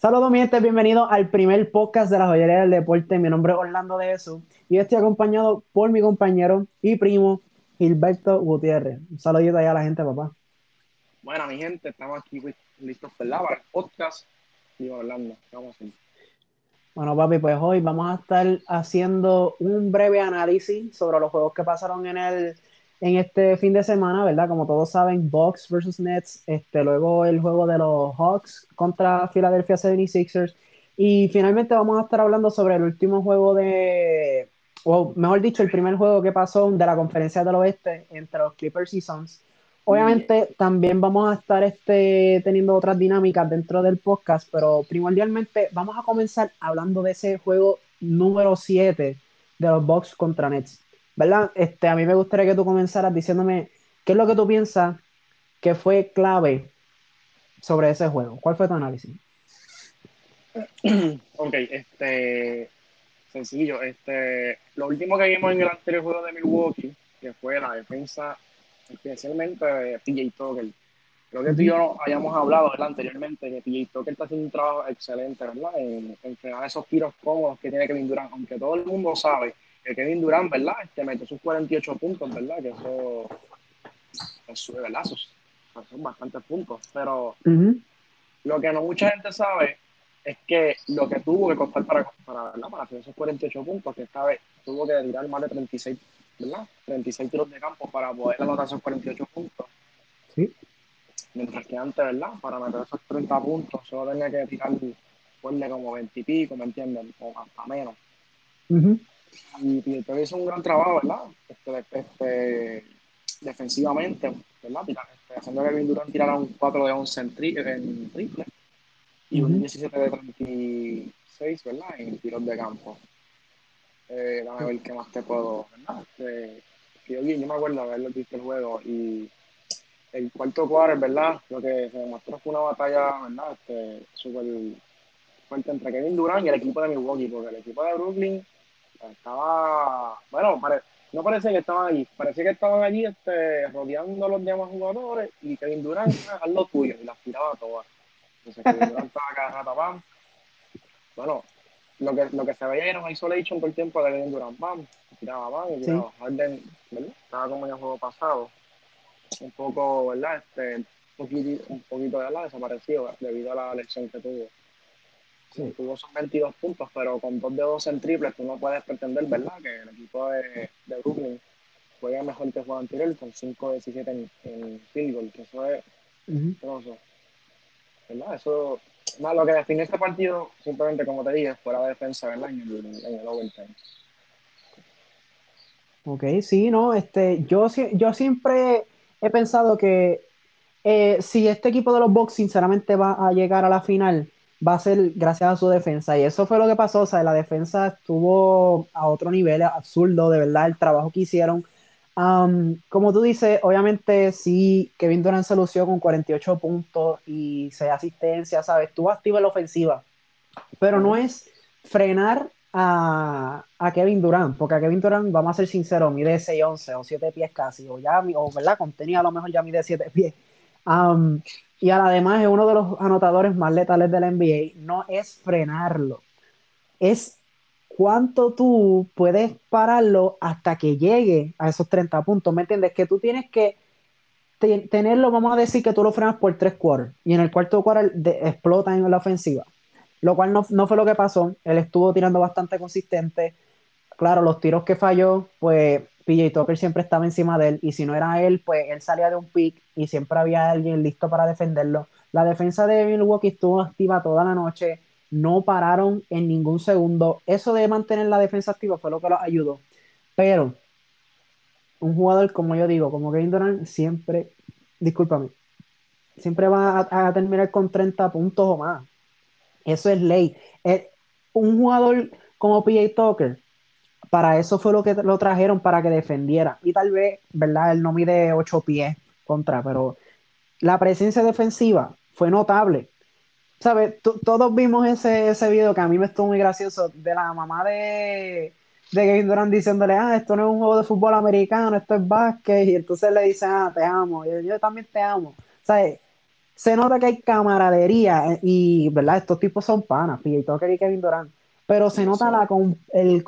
Saludos, mi gente, bienvenidos al primer podcast de la joyería del deporte. Mi nombre es Orlando de Jesús y estoy acompañado por mi compañero y primo Gilberto Gutiérrez. Un saludito allá a la gente, papá. Bueno, mi gente, estamos aquí pues, listos para el podcast y Orlando. Vamos a Bueno, papi, pues hoy vamos a estar haciendo un breve análisis sobre los juegos que pasaron en el en este fin de semana, ¿verdad? Como todos saben, Bucks versus Nets, este, luego el juego de los Hawks contra Philadelphia 76ers y finalmente vamos a estar hablando sobre el último juego de, o mejor dicho, el primer juego que pasó de la conferencia del oeste entre los Clippers y Suns. Obviamente también vamos a estar este, teniendo otras dinámicas dentro del podcast, pero primordialmente vamos a comenzar hablando de ese juego número 7 de los Bucks contra Nets. ¿Verdad? Este, a mí me gustaría que tú comenzaras diciéndome qué es lo que tú piensas que fue clave sobre ese juego. ¿Cuál fue tu análisis? Ok, este, sencillo, este, lo último que vimos en el anterior juego de Milwaukee, que fue la defensa especialmente de PJ Tucker. Creo que tú y yo habíamos hablado ¿verdad? anteriormente que PJ Tucker está haciendo un trabajo excelente, ¿verdad? En, en esos tiros cómodos que tiene Kevin Durant, aunque todo el mundo sabe Kevin Durant, ¿verdad? Este metió sus 48 puntos, ¿verdad? Que eso, es ¿verdad? son bastantes puntos. Pero lo que no mucha gente sabe es que lo que tuvo que costar para, para, para hacer esos 48 puntos, que esta vez tuvo que tirar más de 36, ¿verdad? 36 tiros de campo para poder anotar esos 48 puntos. Sí. Mientras que antes, ¿verdad? Para meter esos 30 puntos, solo tenía que tirar, ponle como 20 y pico, ¿me entienden? O hasta menos. Y Pietro hizo un gran trabajo, ¿verdad? Este, este, defensivamente, ¿verdad? Este, haciendo que Kevin Durant tirara un 4 de 11 en, triple y un 17 de 36, ¿verdad? En tiros de campo. Eh, a ver qué más te puedo, ¿verdad? Este, yo, yo me acuerdo de haberlo visto el juego y el cuarto quarter, ¿verdad? Lo que se demostró fue una batalla, ¿verdad? Este, súper fuerte entre Kevin Durant y el equipo de Milwaukee, porque el equipo de Brooklyn estaba, bueno, no parecía que estaban allí, parecía que estaban allí este, rodeando a los demás jugadores y Kevin Durant haz lo tuyo y las tiraba todas. Entonces Kevin Durant estaba cada rato, pam. Bueno, lo que, lo que se veía era un isolation por el tiempo de Kevin Durant, pam, tiraba pam y tiraba. Harden, ¿verdad? Estaba como en el juego pasado, un poco, ¿verdad? Este, un poquito, un poquito de la desaparecido debido a la lesión que tuvo. Sí. Tuvo son 22 puntos, pero con dos de dos en triples tú no puedes pretender, ¿verdad? Que el equipo de, de Brooklyn juega mejor que el juego anterior con 5 de 17 en, en, field goal, que eso es uh ¿verdad? Eso, más lo que define este partido, simplemente como te dije, fue la defensa, ¿verdad? En el, en el overtime. Ok, sí, no, este, yo, yo siempre he pensado que eh, si este equipo de los Bucks sinceramente va a llegar a la final, va a ser gracias a su defensa. Y eso fue lo que pasó. O sea, la defensa estuvo a otro nivel absurdo, de verdad, el trabajo que hicieron. como tú dices, obviamente sí, Kevin Durant se lució con 48 puntos y 6 asistencias, ¿sabes? Activo en la ofensiva. Pero no es frenar a, a, Kevin Durant, porque a Kevin Durant, vamos a ser sinceros, mide 6'11 o 7 pies casi, o ya, o verdad, contenía a lo mejor ya mide 7 pies. Y además es uno de los anotadores más letales de la NBA. No es frenarlo, es cuánto tú puedes pararlo hasta que llegue a esos 30 puntos. ¿Me entiendes? Que tú tienes que tenerlo, vamos a decir que tú lo frenas por tres quarters y en el cuarto quarter explota en la ofensiva. Lo cual no, no fue lo que pasó. Él estuvo tirando bastante consistente. Claro, los tiros que falló, pues PJ Tucker siempre estaba encima de él y si no era él, pues él salía de un pick y siempre había alguien listo para defenderlo. La defensa de Milwaukee estuvo activa toda la noche, no pararon en ningún segundo. Eso de mantener la defensa activa fue lo que los ayudó. Pero un jugador, como yo digo, como Kevin Durant, siempre, discúlpame, siempre va a, terminar con 30 puntos o más. Eso es ley. Eh, un jugador como PJ Tucker para eso fue lo que lo trajeron para que defendiera. Y tal vez, ¿verdad? Él no mide ocho pies contra, pero la presencia defensiva fue notable. ¿Sabes? Todos vimos ese, ese video que a mí me estuvo muy gracioso de la mamá de, de Kevin Durant diciéndole, ah, esto no es un juego de fútbol americano, esto es básquet. Y entonces le dice, ah, te amo. Y yo, también te amo. ¿Sabes? se nota que hay camaradería eh, y, ¿verdad? Estos tipos son panas, y Tucker y Kevin Durant, pero se nota la, el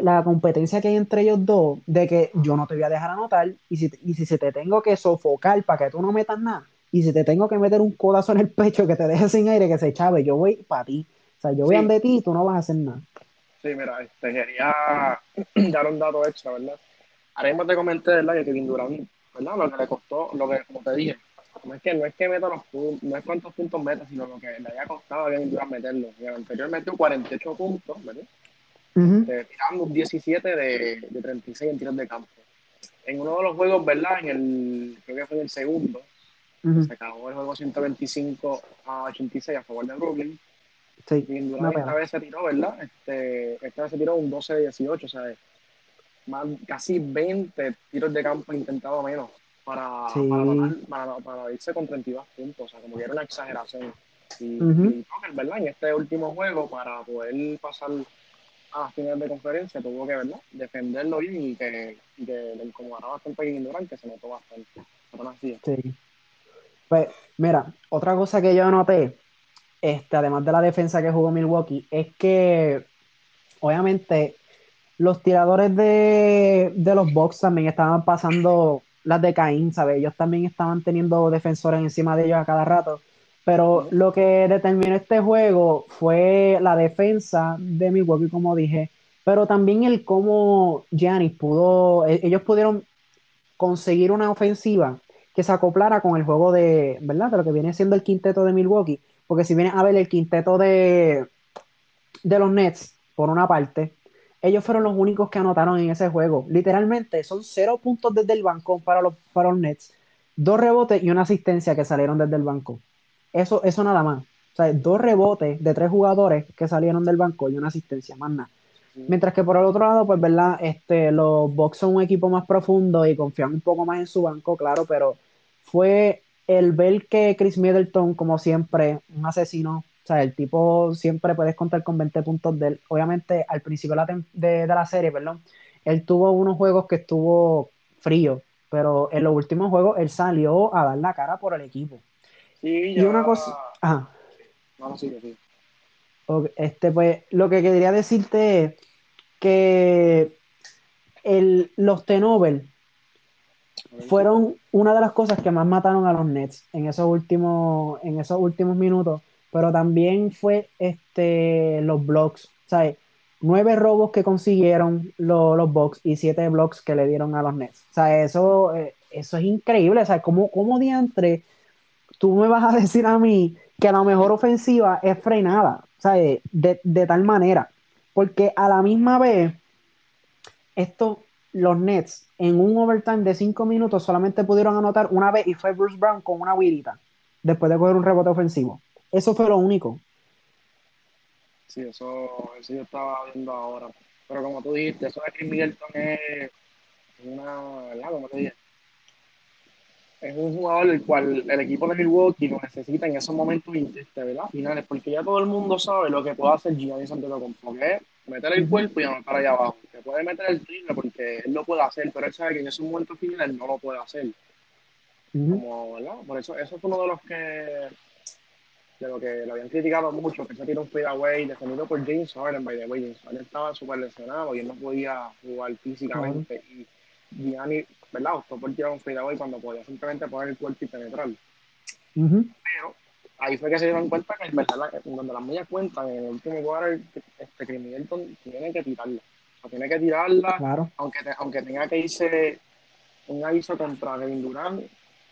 la competencia que hay entre ellos dos de que yo no te voy a dejar anotar y si, y si te tengo que sofocar para que tú no metas nada y si te tengo que meter un codazo en el pecho que te deje sin aire, que se chave, yo voy para ti. O sea, yo voy a de ti y tú no vas a hacer nada. Sí, mira, este, quería dar un dato extra, ¿verdad? Ahora mismo te comenté, ¿verdad? Que Kevin Durant, ¿verdad? Lo que le costó, lo que, como te dije, no es que no es que meta los puntos, no es cuántos puntos meta, sino lo que le haya costado a Kevin Durant meterlo. Y el anterior metió 48 puntos, ¿verdad? Este, tirando 17 de, de 36 en tiros de campo. En uno de los juegos, ¿verdad? En el, creo que fue en el segundo, se acabó el juego 125 a 86 a favor de Brooklyn. Sí, y Durant esta vez se tiró, ¿verdad? Este, esta vez se tiró un 12 de 18, o sea, más, casi 20 tiros de campo intentado menos para, para, para, irse con 32 puntos, o sea, como que era una exageración. Y, ¿verdad? En este último juego, para poder pasar a las finales de conferencia, tuvo que, ¿verdad? Defenderlo bien y que, y que le incomodara bastante a Durant, que se notó bastante. Sí. Pues, mira, otra cosa que yo noté, este, además de la defensa que jugó Milwaukee, es que obviamente los tiradores de, los Bucks también estaban pasando las de Caín, ¿sabes? Ellos también estaban teniendo defensores encima de ellos a cada rato. Pero lo que determinó este juego fue la defensa de Milwaukee, como dije, pero también el cómo Giannis pudo, e, ellos pudieron conseguir una ofensiva que se acoplara con el juego de, ¿verdad? De lo que viene siendo el quinteto de Milwaukee, porque si viene a ver el quinteto de, de los Nets, por una parte, ellos fueron los únicos que anotaron en ese juego. Literalmente son cero puntos desde el banco para los, para los Nets, dos rebotes y una asistencia que salieron desde el banco. Eso, eso nada más. O sea, dos rebotes de tres jugadores que salieron del banco y una asistencia, más nada. Mientras que por el otro lado, pues, ¿verdad? Este, los Bucks son un equipo más profundo y confían un poco más en su banco, claro, pero fue el ver que Chris Middleton, como siempre, un asesino, o sea, el tipo siempre puedes contar con 20 puntos de él. Obviamente, al principio de la, serie, perdón, él tuvo unos juegos que estuvo frío, pero en los últimos juegos él salió a dar la cara por el equipo. Sí, y una cosa. Ajá. Vamos, sí, sí. Este, pues, lo que quería decirte es que el, los T-Nobel fueron una de las cosas que más mataron a los Nets en esos últimos, en esos últimos minutos pero también fue este, los blocks, ¿sabes? Nueve robos que consiguieron los, los Bucks y siete blocks que le dieron a los Nets. O sea, eso, eh, eso es increíble. O sea, ¿cómo, ¿cómo diantre tú me vas a decir a mí que la mejor ofensiva es frenada? O sea, de, tal manera. Porque a la misma vez, esto, los Nets en un overtime de cinco minutos solamente pudieron anotar una vez y fue Bruce Brown con una huirita después de coger un rebote ofensivo. Eso fue lo único. Sí, eso, eso yo estaba viendo ahora. Pero como tú dijiste, eso de Chris Middleton es una, ¿verdad? Como te dije, es un jugador el cual el equipo de Milwaukee lo necesita en esos momentos ¿verdad? finales, porque ya todo el mundo sabe lo que puede hacer Gianni Antetokounmpo, que es meter el cuerpo y anotar allá abajo. Que puede meter el triple porque él lo puede hacer, pero él sabe que en esos momentos finales no lo puede hacer. Como, ¿verdad? Por eso, eso es uno de los que de lo que lo habían criticado mucho, que se tiró un fadeaway defendido por James Harden, by the way, James Harden estaba súper lesionado y él no podía jugar físicamente y Gianni, ¿verdad? Optó por tirar un fadeaway cuando podía simplemente poner el cuerpo y penetrarlo. Pero ahí fue que se dieron cuenta que en verdad, donde las medias cuentan, en el último quarter, este Chris Middleton tiene que tirarla. O tiene que tirarla, aunque, aunque tenga que irse un aviso contra Kevin Durant,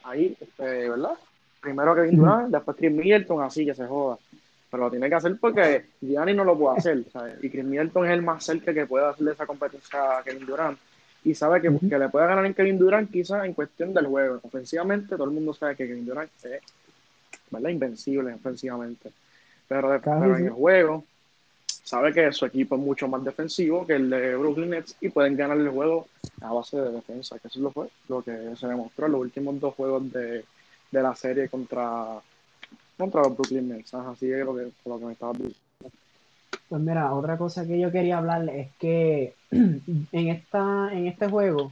ahí, este, ¿verdad? Primero Kevin Durant, después Chris Middleton, así que se joda. Pero lo tiene que hacer porque Gianni no lo puede hacer. ¿sabes? Y Chris Middleton es el más cerca que puede hacerle esa competencia a Kevin Durant. Y sabe que, que le puede ganar en Kevin Durant quizás en cuestión del juego. Ofensivamente, todo el mundo sabe que Kevin Durant es ¿verdad? invencible ofensivamente. Pero, en el juego, sabe que su equipo es mucho más defensivo que el de Brooklyn Nets y pueden ganar el juego a base de defensa, que eso fue lo que se demostró en los últimos dos juegos de, de la serie contra, contra los Brooklyn Nets. Así es lo que, lo que me estaba diciendo. Pues mira, otra cosa que yo quería hablar es que en, esta, en este juego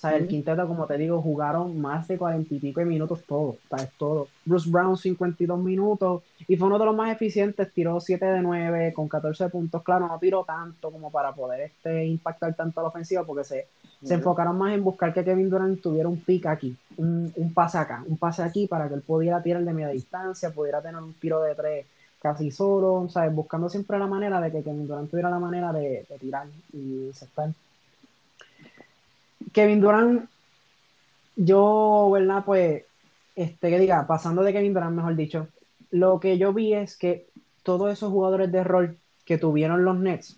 sea, el quinteto, como te digo, jugaron más de cuarenta y pico de minutos todos, es todo. Bruce Brown 52 minutos y fue uno de los más eficientes, tiró 7 de 9 con 14 puntos. Claro, no tiró tanto como para poder este, impactar tanto a la ofensiva porque se, se enfocaron más en buscar que Kevin Durant tuviera un pick aquí, un, un, pase acá, un pase aquí para que él pudiera tirar de media distancia, pudiera tener un tiro de tres casi solo, ¿sabes? Buscando siempre la manera de que Kevin Durant tuviera la manera de, de tirar y aceptar. Kevin Durant, yo, ¿verdad? Pues, este, que diga, pasando de Kevin Durant, mejor dicho, lo que yo vi es que todos esos jugadores de rol que tuvieron los Nets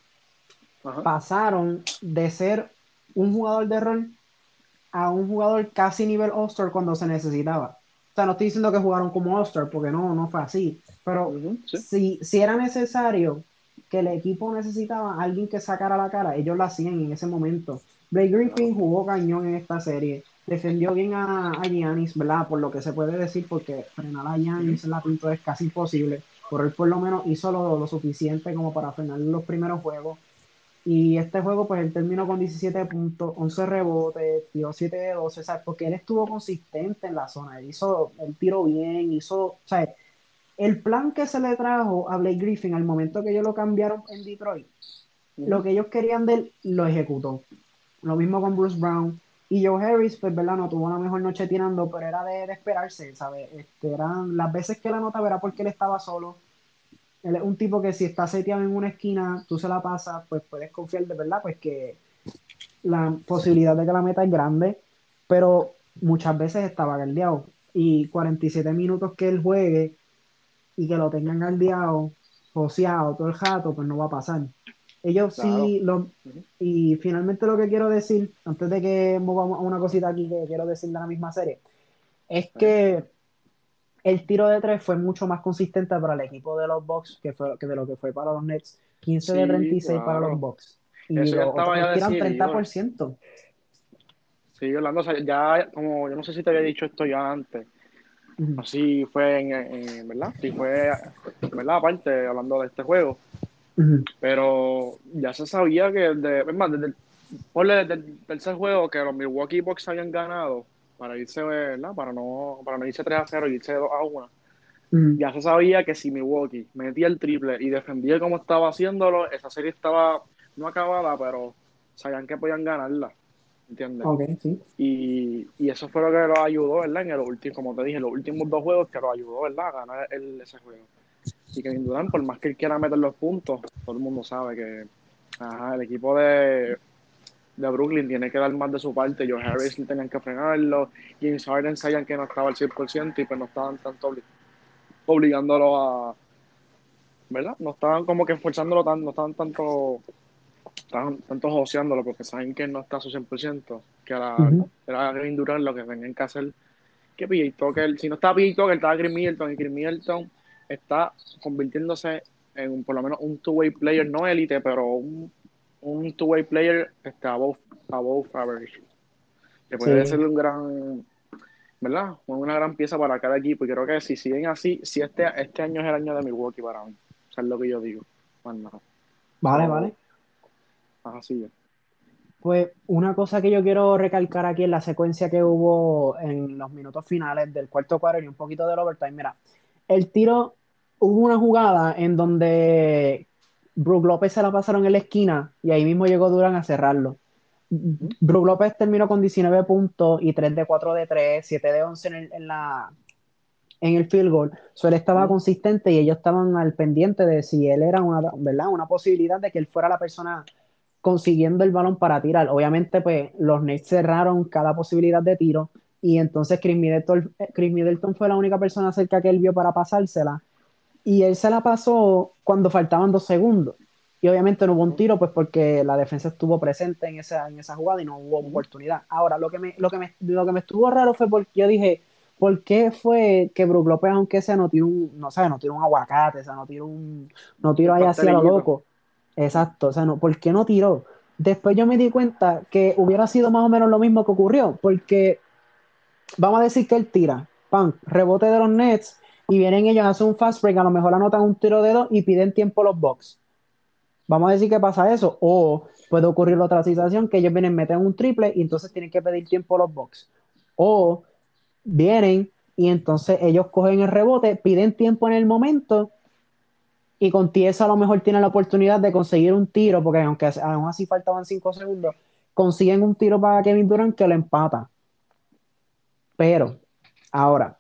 pasaron de ser un jugador de rol a un jugador casi nivel All-Star cuando se necesitaba. O sea, no estoy diciendo que jugaron como All-Star, porque no, no fue así. Pero si, si era necesario que el equipo necesitaba a alguien que sacara la cara, ellos lo hacían en ese momento. Blake Griffin jugó cañón en esta serie. Defendió bien a, a Giannis, ¿verdad? Por lo que se puede decir, porque frenar a Giannis en la pintura es casi imposible. Por él por lo menos hizo lo, lo suficiente como para frenar los primeros juegos. Y este juego, pues él terminó con 17 puntos, 11 rebotes, tiró 7 de 12, ¿sabes? Porque él estuvo consistente en la zona, él hizo, el tiro bien, hizo, ¿sabes? El plan que se le trajo a Blake Griffin al momento que ellos lo cambiaron en Detroit, lo que ellos querían de él, lo ejecutó. Lo mismo con Bruce Brown. Y Joe Harris, pues, ¿verdad? No tuvo una mejor noche tirando, pero era de, esperarse, ¿sabes? Este, eran las veces que la nota era porque él estaba solo. Él es un tipo que si está seteado en una esquina, tú se la pasas, pues puedes confiar de verdad, pues que la posibilidad de que la meta es grande, pero muchas veces estaba galdeado. Y 47 minutos que él juegue y que lo tengan galdeado, joseado todo el jato, pues no va a pasar. Ellos sí, lo, y finalmente lo que quiero decir, antes de que movamos a una cosita aquí que quiero decir de la misma serie, es que el tiro de tres fue mucho más consistente para el equipo de los Bucks que, fue, que de lo que fue para los Nets. 15 de 36 para los Bucks. Y Eso ya estaba ya tiran 30%. Sí, Orlando, ya como yo no sé si te había dicho esto ya antes. Así fue en, verdad, sí fue, ¿verdad? Aparte, hablando de este juego, pero ya se sabía que, de, es más, desde el, tercer juego que los Milwaukee Bucks habían ganado para irse, ¿verdad? Para no, para no irse 3 a 0 y irse 2 a 1. Ya se sabía que si Milwaukee metía el triple y defendía como estaba haciéndolo, esa serie estaba no acabada, pero sabían que podían ganarla. ¿Entiendes? y, y, eso fue lo que los ayudó, ¿verdad? En el último, como te dije, los últimos dos juegos que los ayudó, ¿verdad? A ganar el, ese juego. Y que Durant, por más que él quiera meter los puntos, todo el mundo sabe que ajá, el equipo de, de Brooklyn tiene que dar más de su parte. Joe Harris tenían que frenarlo. James Harden sabían que no estaba al 100% y pues no estaban tanto obligándolo a. ¿Verdad? No estaban como que esforzándolo tanto, no estaban tanto. Estaban tanto joseándolo porque saben que no está a su 100%. Que era, era Green Durant lo que tenían que hacer. Que PJ Tucker, si no estaba PJ Tucker, estaba Green Middleton y Green Middleton está convirtiéndose en por lo menos un two-way player, no élite, pero un, un two-way player está above, above average. Que puede ser un gran, ¿verdad? Una gran pieza para cada equipo. Y creo que si siguen así, si este, este año es el año de Milwaukee para mí. O sea, es lo que yo digo. Vale, vale. Así es. Pues una cosa que yo quiero recalcar aquí en la secuencia que hubo en los minutos finales del cuarto cuadro y un poquito del overtime. Mira, el tiro hubo una jugada en donde Brook López se la pasaron en la esquina y ahí mismo llegó Durán a cerrarlo. Brook López terminó con 19 puntos y 3 de 4 de 3, 7 de 11 en el, en la, en el field goal. So, él estaba consistente y ellos estaban al pendiente de si él era una, ¿verdad? una posibilidad de que él fuera la persona consiguiendo el balón para tirar. Obviamente, pues los Nets cerraron cada posibilidad de tiro y entonces Chris Middleton, Chris Middleton fue la única persona cerca que él vio para pasársela y él se la pasó cuando faltaban dos segundos. Y obviamente no hubo un tiro, pues porque la defensa estuvo presente en esa, en esa jugada y no hubo oportunidad. Ahora, lo que, me, lo, que me, lo que me estuvo raro fue porque yo dije, ¿por qué fue que Brook López, aunque sea, no tiró un, no sabe, no tiró un aguacate, o sea, no tiró un, no tiró ahí hacia lo loco? Exacto, o sea, no, ¿por qué no tiró? Después yo me di cuenta que hubiera sido más o menos lo mismo que ocurrió, porque vamos a decir que él tira, pan, rebote de los Nets, y vienen ellos, hacen un fast break, a lo mejor anotan un tiro de dos y piden tiempo los box. Vamos a decir que pasa eso. O puede ocurrir otra situación que ellos vienen, meten un triple y entonces tienen que pedir tiempo los box. O vienen y entonces ellos cogen el rebote, piden tiempo en el momento y con Tiesa a lo mejor tienen la oportunidad de conseguir un tiro, porque aunque aún así faltaban cinco segundos, consiguen un tiro para Kevin Durant que lo empata. Pero, ahora,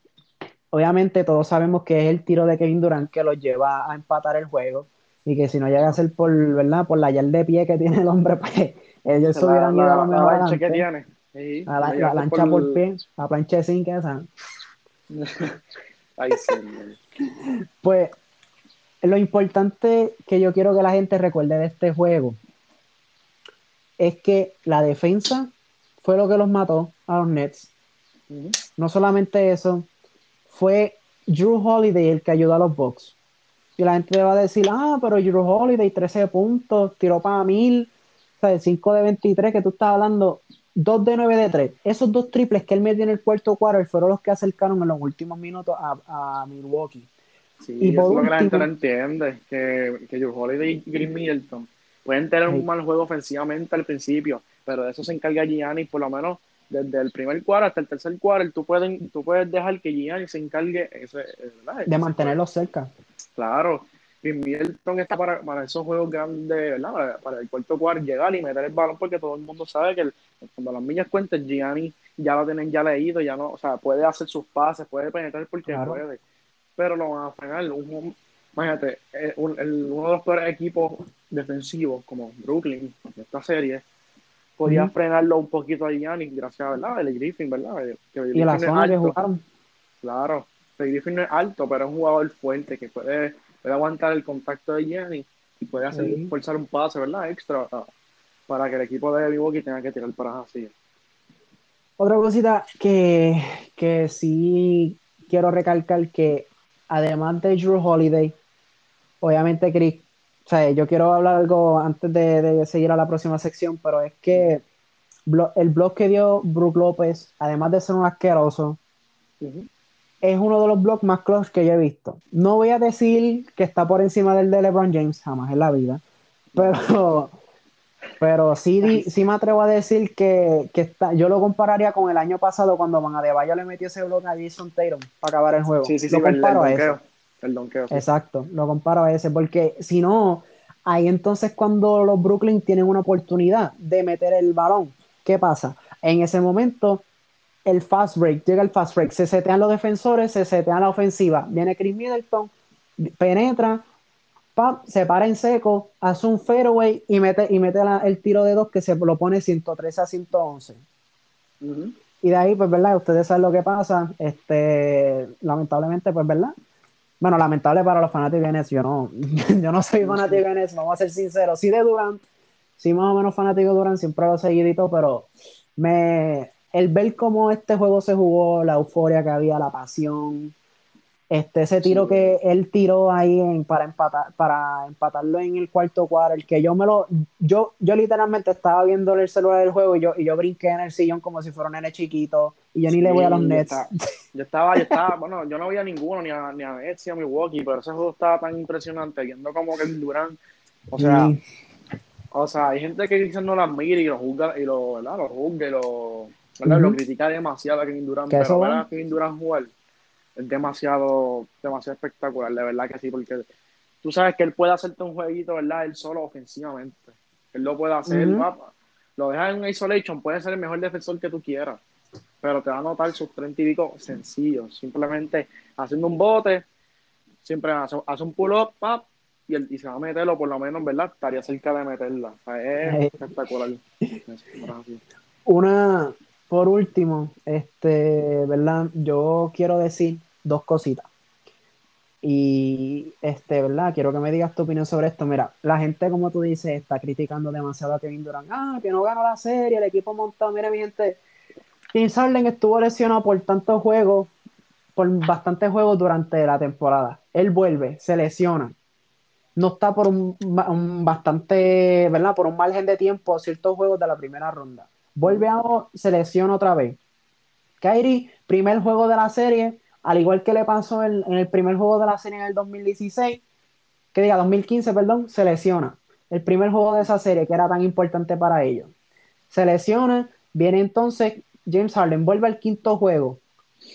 obviamente todos sabemos que es el tiro de Kevin Durant que lo lleva a empatar el juego y que si no llega a ser por, ¿verdad? Por la yal de pie que tiene el hombre, pues ellos se hubieran ido a lo mejor. La que tiene. a la, lancha por... pie, la plancha de zinc esa. Ay, pues lo importante que yo quiero que la gente recuerde de este juego es que la defensa fue lo que los mató a los Nets. No solamente eso, fue Drew Holiday el que ayudó a los Bucks. Y la gente va a decir, ah, pero Drew Holiday, 13 puntos, tiró para mil, o sea, 5 de 23 que tú estás hablando, 2 de 9 de 3. Esos dos triples que él metió en el cuarto cuarto fueron los que acercaron en los últimos minutos a, Milwaukee. Sí, y eso es lo que la gente no entiende, que, que Drew Holiday y Green Middleton pueden tener un mal juego ofensivamente al principio, pero de eso se encarga Gianni, por lo menos desde el primer cuadro hasta el tercer cuadro, tú, pueden, tú puedes dejar que Gianni se encargue de mantenerlo cerca. Claro, y Milton está para, para, esos juegos grandes, ¿verdad? Para, el cuarto cuarto, llegar y meter el balón, porque todo el mundo sabe que cuando las millas cuentan, Gianni ya lo tienen ya leído, ya no, o sea, puede hacer sus pases, puede penetrar porque puede, pero lo van a frenar. Un, imagínate, eh, uno de los peores equipos defensivos como Brooklyn, de esta serie, podía frenarlo un poquito a Giannis, gracias, ¿verdad? El Griffin, ¿verdad? y la zona que jugaron. Claro, el Griffin no es alto, pero es un jugador fuerte que puede, puede aguantar el contacto de Giannis y puede hacer forzar un pase, ¿verdad? Extra para que el equipo de Milwaukee tenga que tirar para así. Otra cosita que, que sí quiero recalcar que además de Drew Holiday, obviamente Chris o sea, yo quiero hablar algo antes de, seguir a la próxima sección, pero es que el blog que dio Brook López, además de ser un asqueroso, es uno de los blogs más close que yo he visto. No voy a decir que está por encima del de LeBron James, jamás en la vida, pero, pero sí, sí me atrevo a decir que, está, yo lo compararía con el año pasado cuando Van Adebayo le metió ese blog a Jason Tatum para acabar el juego. Sí, sí, sí, lo comparo a eso. Exacto, lo comparo a ese, porque si no, ahí entonces cuando los Brooklyn tienen una oportunidad de meter el balón, ¿qué pasa? En ese momento, el fast break, llega el fast break, se setean los defensores, se setean la ofensiva, viene Chris Middleton, penetra, se para en seco, hace un fairway y mete, y mete el tiro de dos que se lo pone 113 a 111. Y de ahí, pues, ¿verdad? Ustedes saben lo que pasa. Este, lamentablemente, pues, ¿verdad? Bueno, lamentable para los fanáticos de Nets, yo no, yo no soy fanático de Nets, vamos a ser sinceros. Sí de Durant, sí más o menos fanático de Durant, siempre lo he seguidito, pero me, el ver cómo este juego se jugó, la euforia que había, la pasión, este, ese tiro que él tiró ahí en, para, empatar, para empatarlo en el cuarto cuadro, el que yo me lo. Yo, yo literalmente estaba viendo el celular del juego y yo, y yo brinqué en el sillón como si fuera un nene chiquito y yo ni le voy a los Nets. Yo estaba, yo estaba, bueno, yo no veía ninguno, ni a, ni a Nets ni a Milwaukee, pero ese juego estaba tan impresionante, viendo como que Durán. O sea, o sea, hay gente que quizás no lo admira y lo juzga, y lo, ¿verdad? Lo juzga y lo, lo critica demasiado a Kevin Durant, pero ver a Kevin Durant jugar es demasiado, demasiado espectacular, de verdad que sí, porque tú sabes que él puede hacerte un jueguito, ¿verdad? Él solo ofensivamente. Él lo puede hacer, lo deja en isolation, puede ser el mejor defensor que tú quieras, pero te va a notar sus 30 y pico sencillos, simplemente haciendo un bote, siempre hace, un pull-up, y, y se va a meterlo, por lo menos, ¿verdad? Estaría cerca de meterla. es espectacular. Una, por último, este, ¿verdad? Yo quiero decir dos cositas. Y, este, ¿verdad? Quiero que me digas tu opinión sobre esto. Mira, la gente, como tú dices, está criticando demasiado a Kevin Durant. Ah, que no ganó la serie, el equipo montado. Mira, mi gente, James Harden estuvo lesionado por tantos juegos, por bastantes juegos durante la temporada. Él vuelve, se lesiona. No está por un, un bastante, ¿verdad? Por un margen de tiempo ciertos juegos de la primera ronda vuelve a selección otra vez. Kyrie, primer juego de la serie, al igual que le pasó en, el primer juego de la serie en el 2016, que diga 2015, perdón, se lesiona. el primer juego de esa serie que era tan importante para ellos. Se lesiona, viene entonces James Harden, vuelve al quinto juego.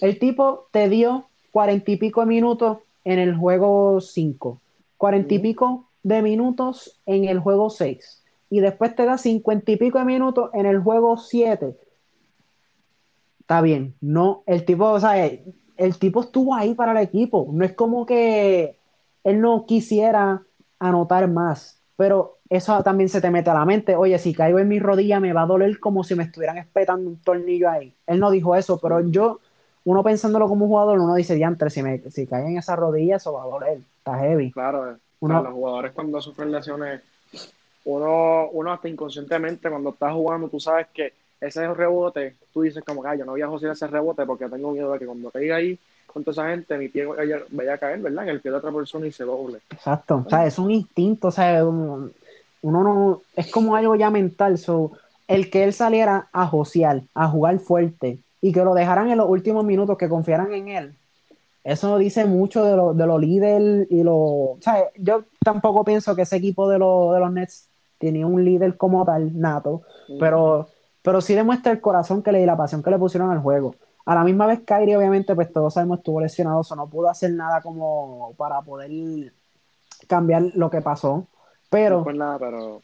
El tipo te dio cuarenta y pico de minutos en el juego 5, cuarenta y pico de minutos en el juego 6 y después te da cincuenta y pico de minutos en el juego 7. Está bien, no, el tipo, o sea, el tipo estuvo ahí para el equipo, no es como que él no quisiera anotar más, pero eso también se te mete a la mente, oye, si caigo en mi rodilla me va a doler como si me estuvieran espetando un tornillo ahí. Él no dijo eso, pero yo, uno pensándolo como jugador, uno dice, diantre, si, me, si cae en esa rodilla, eso va a doler, está heavy. Claro, eh. los jugadores cuando sufren lesiones, uno, uno hasta inconscientemente cuando estás jugando, tú sabes que ese rebote, tú dices como que yo no voy a joder ese rebote porque tengo miedo de que cuando caiga ahí con toda esa gente, mi pie vaya, a caer, ¿verdad? En el pie de otra persona y se doble. Exacto, o sea, es un instinto, o sea, uno, no, es como algo ya mental, so, el que él saliera a josear, a jugar fuerte y que lo dejaran en los últimos minutos, que confiaran en él, eso dice mucho de lo, de lo líder y lo, o sea, yo tampoco pienso que ese equipo de, de los Nets tenía un líder como tal, nato, pero pero sí demuestra el corazón que le y la pasión que le pusieron al juego. A la misma vez, Kyrie, obviamente, pues todos sabemos, estuvo lesionado, o no pudo hacer nada como para poder cambiar lo que pasó. Pero. No pues nada, pero.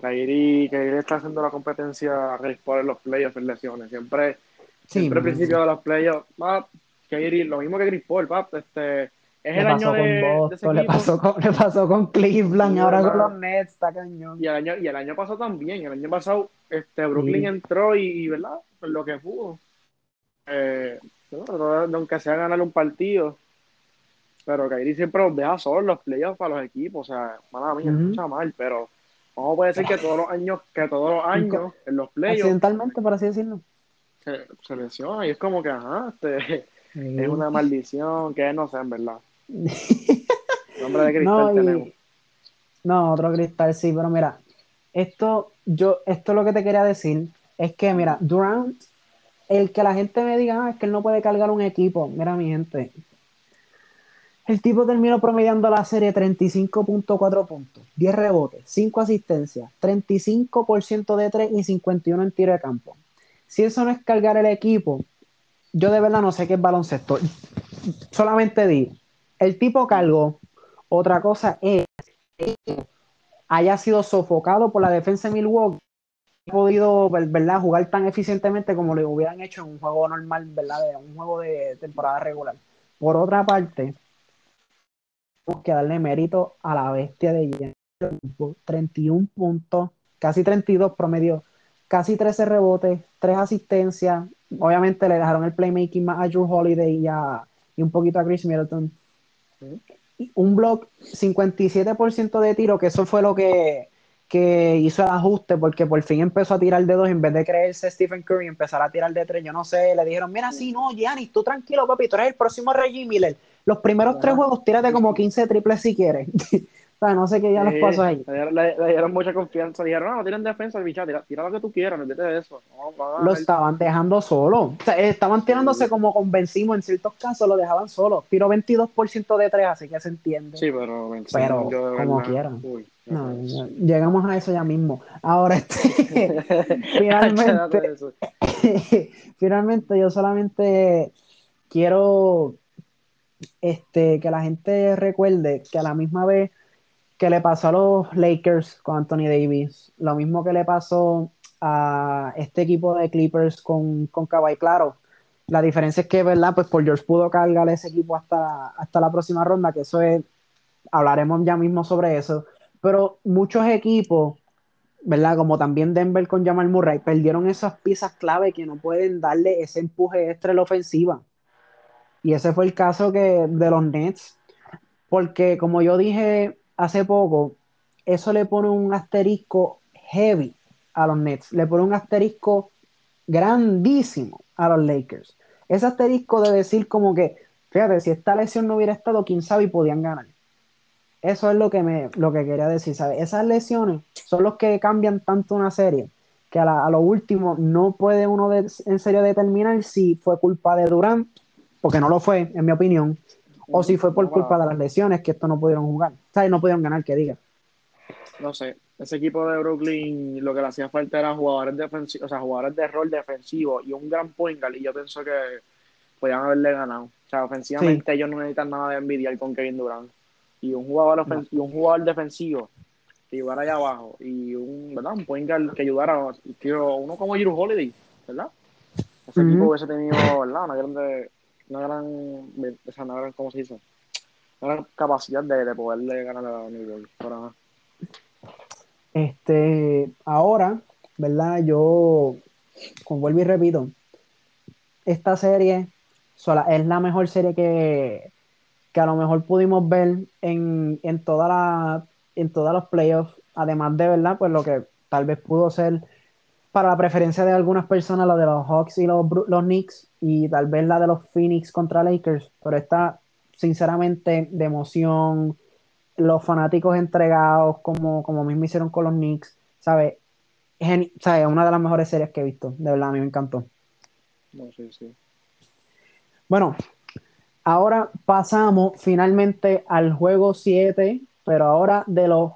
Kyrie, Kyrie, está haciendo la competencia a por en los playoffs en lesiones. Siempre, siempre al principio de los playoffs, Kyrie, lo mismo que Chris Paul, pap, este es el año de, Boston, le, pasó con, le pasó con Cleveland, y ahora con los Nets, está cañón. Y el año, y el año pasado también, el año pasado este, Brooklyn entró y, ¿verdad? Pues lo que pudo. Eh, aunque sea ganar un partido. Pero Kairi siempre los deja solos los playoffs para los equipos. O sea, mala mía, uh escucha mal, pero ¿cómo puede ser que todos los años, que todos los años en los playoffs. Accidentalmente, por así decirlo. Se, se lesiona y es como que, ajá, este, es una maldición, que no sé, en verdad. Nombre de cristal no, otro cristal sí, pero mira, esto, yo, esto lo que te quería decir es que, mira, Durant, el que la gente me diga, ah, es que él no puede cargar un equipo, mira mi gente, el tipo terminó promediando la serie 35.4 puntos, 10 rebotes, 5 asistencias, 35% de 3 y 51 en tiro de campo. Si eso no es cargar el equipo, yo de verdad no sé qué es baloncesto. Solamente di, el tipo cargó. Otra cosa es que haya sido sofocado por la defensa de Milwaukee. Ha podido, ¿verdad?, jugar tan eficientemente como lo hubieran hecho en un juego normal, ¿verdad?, un juego de temporada regular. Por otra parte, tenemos que darle mérito a la bestia de 31 puntos, casi 32 promedio, casi 13 rebotes, 3 asistencias. Obviamente le dejaron el playmaking más a Drew Holiday y, y un poquito a Chris Middleton un block 57% de tiro, que eso fue lo que, hizo el ajuste, porque por fin empezó a tirar de dos en vez de creerse Stephen Curry empezar a tirar de tres. Yo no sé, le dijeron, mira, sí, no, Giannis, tú tranquilo, papi, tú eres el próximo Reggie Miller. Los primeros tres juegos, tírate como 15 triples si quieres. no sé qué ya les pasó ahí. Le, dieron mucha confianza. Dijeron, no, no tienen defensa, bicha, tira, tira, lo que tú quieras, no de eso. lo estaban dejando solo. estaban tirándose como convencimos en ciertos casos, lo dejaban solo. Tiró 22% de tres, así que se entiende. Sí, pero, pero como quieran. llegamos a eso ya mismo. Ahora, este, finalmente, finalmente yo solamente quiero este, que la gente recuerde que a la misma vez que le pasó a los Lakers con Anthony Davis, lo mismo que le pasó a este equipo de Clippers con, con Kawhi, claro. La diferencia es que, ¿verdad? Pues por George pudo cargar ese equipo hasta, hasta la próxima ronda, que eso es, hablaremos ya mismo sobre eso. Pero muchos equipos, ¿verdad? Como también Denver con Jamal Murray, perdieron esas piezas clave que no pueden darle ese empuje extra en la ofensiva. Y ese fue el caso que, de los Nets, porque como yo dije hace poco, eso le pone un asterisco heavy a los Nets, le pone un asterisco grandísimo a los Lakers. Ese asterisco de decir como que, fíjate, si esta lesión no hubiera estado, quién sabe y podían ganar. Eso es lo que, me, lo que quería decir, ¿sabes? Esas lesiones son los que cambian tanto una serie, que a, lo último no puede uno en serio determinar si fue culpa de Durant, porque no lo fue, en mi opinión, o si fue por culpa de las lesiones que esto no pudieron jugar. ¿Sabes? No pudieron ganar, que diga. No sé. ese equipo de Brooklyn lo que le hacía falta era jugadores defensivos, o sea, jugadores de rol defensivo y un gran point guard, y yo pienso que podían haberle ganado. O sea, ofensivamente ellos no necesitan nada de envidiar con Kevin Durant. Y un jugador y un jugador defensivo que ayudara allá abajo y un, ¿verdad? un point guard que ayudara, quiero uno como Jiro Holiday, ¿verdad? Ese equipo hubiese tenido, ¿verdad? Una grande, una gran, o sea, una gran, ¿cómo se dice? Una capacidad de, de poderle ganar a New York. Pero, este, ahora, ¿verdad? Yo, como vuelvo y repito, esta serie sola, es la mejor serie que, que a lo mejor pudimos ver en, en, toda la, en todos los playoffs, además de, ¿verdad? Pues lo que tal vez pudo ser para la preferencia de algunas personas, la de los Hawks y los, los Knicks, y tal vez la de los Phoenix contra Lakers, pero esta, sinceramente, de emoción, los fanáticos entregados, como, como mismo hicieron con los Knicks, ¿sabes? ¿sabe? Una de las mejores series que he visto, de verdad, a mí me encantó. No, sí, sí. Bueno, ahora pasamos finalmente al juego 7, pero ahora de los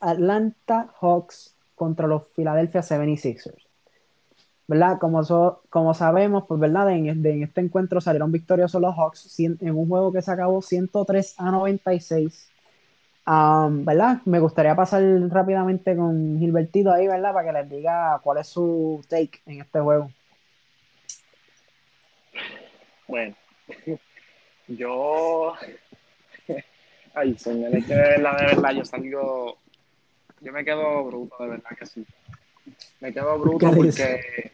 Atlanta Hawks contra los Philadelphia 76ers. ¿Verdad? Como, como sabemos, pues, ¿verdad? En, en, este encuentro salieron victoriosos los Hawks en un juego que se acabó 103 a 96 ¿Verdad? Me gustaría pasar rápidamente con Gilbertito ahí, ¿verdad? Para que les diga cuál es su take en este juego. Bueno, yo. Ay, señor, es que de verdad, de verdad, yo salgo. Yo me quedo bruto, de verdad que sí. Me quedo bruto porque.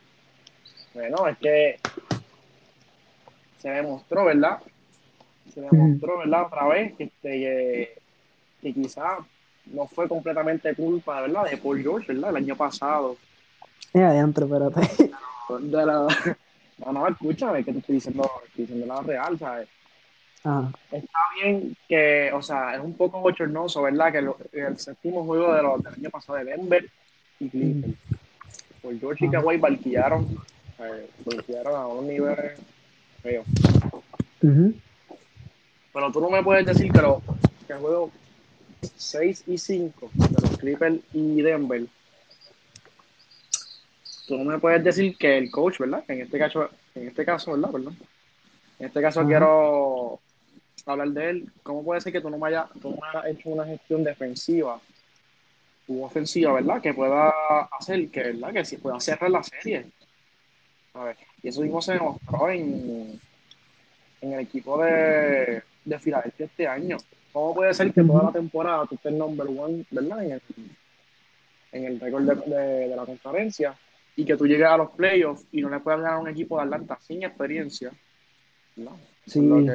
Bueno, es que. Se demostró, ¿verdad? Se demostró, ¿verdad? Otra vez que, este, que quizás no fue completamente culpa, ¿verdad? De Paul George, ¿verdad? El año pasado. Es adentro, espérate. De la, no, no, escúchame, que te estoy diciendo, estoy diciendo la real, ¿sabes? Está bien que, o sea, es un poco bochornoso, ¿verdad? Que el séptimo juego de los, del año pasado de Denver y Cleveland. Paul George y Kawhi barquillaron, eh, a un nivel feo. Pero tú no me puedes decir que, lo, que el juego 6 y 5 de los Clippers y Denver, tú no me puedes decir que el coach, ¿verdad? En este caso, en este caso, ¿verdad? Perdón. En este caso quiero hablar de él. ¿Cómo puede ser que tú no me hayas, tú no hecho una gestión defensiva u ofensiva, ¿verdad? Que pueda hacer, que, ¿verdad? Que si pueda cerrar la serie. Y eso mismo se demostró en, en el equipo de, de Filadelfia este año. ¿Cómo puede ser que toda la temporada tú estés number one, ¿verdad? En el, en el récord de, de, la conferencia y que tú llegues a los playoffs y no le puedas ganar a un equipo de Atlanta sin experiencia, ¿no? Sin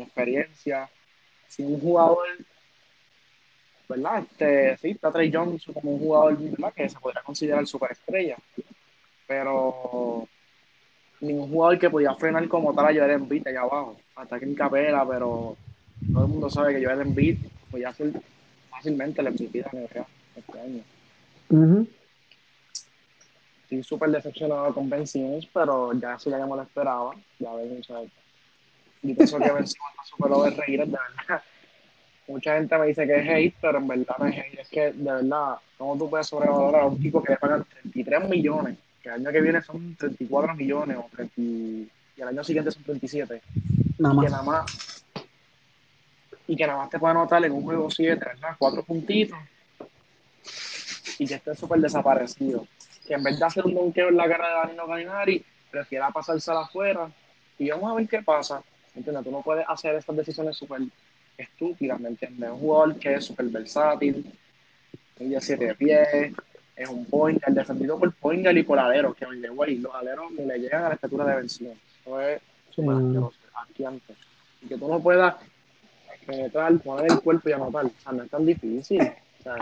experiencia, sin un jugador, ¿verdad? Este, sí, está Trey Jones como un jugador, ¿verdad? Que se podría considerar superestrella, pero ningún jugador que podía frenar como tal a Joel Embiid allá abajo, hasta que en capela, pero todo el mundo sabe que Joel Embiid podía ser fácilmente el MVP de NBA este año. Estoy súper decepcionado con Ben Simmons, pero ya sí ya me lo esperaba. Ya ven, sea, yo pienso que Ben Simmons está súper overrated, de verdad. Mucha gente me dice que es hate, pero en verdad no es hate. Es que, de verdad, ¿cómo tú puedes sobrevalorar a un tipo que le pagan 33 millones? Que el año que viene son 34 millones o 30, y el año siguiente son 37. Nada más. Que nada más y que nada más te puede anotar en un juego 7, ¿verdad? Cuatro puntitos y que esté súper desaparecido. Que en vez de hacer un donqueo en la cara de Danilo Galinari, prefiera pasársela afuera y vamos a ver qué pasa. ¿Entiendes? Tú no puedes hacer estas decisiones súper estúpidas, ¿me entiendes? Un jugador que es súper versátil, de siete pies, es un point, el defendido por point y por alero, que oye, güey, los aleros ni le llegan a la estatura de vencido. Eso es súper asqueroso, antes. Y que tú no puedas penetrar, poner el cuerpo y anotar. O sea, no es tan difícil. O sea,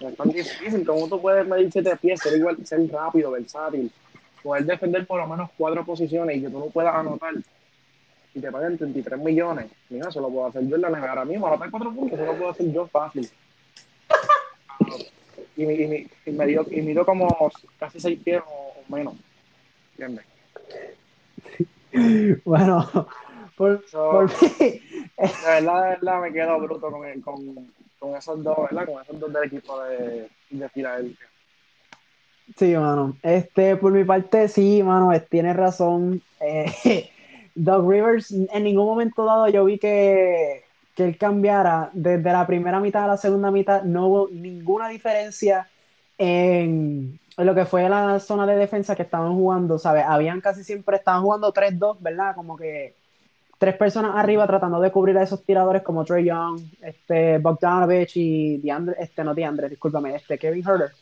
no es tan difícil. ¿Cómo tú puedes medir siete pies, ser, igual, ser rápido, versátil, poder defender por lo menos cuatro posiciones y que tú no puedas anotar y te paguen 33 millones? Mira, eso lo puedo hacer yo en la nevera ahora mismo. Anotar cuatro puntos, eso lo puedo hacer yo fácil. Y, y, y, me dio, y mido como casi seis pies o, menos. ¿Entiendes? Bueno, Por, de verdad, de verdad me quedo bruto con, con, con, esos dos, ¿verdad? Con esos dos del equipo de, de Filadelfia. Sí, mano. Este, por mi parte, sí, mano, tienes razón. Eh, Doug Rivers, en ningún momento dado yo vi que, que él cambiara. Desde la primera mitad a la segunda mitad no hubo ninguna diferencia en, lo que fue la zona de defensa que estaban jugando, ¿sabes? Habían casi siempre, estaban jugando 3-2, ¿verdad? Como que tres personas arriba tratando de cubrir a esos tiradores como Trey Young, este, Bogdanovich y DeAndre, este, no DeAndre, discúlpame, este, Kevin Herter.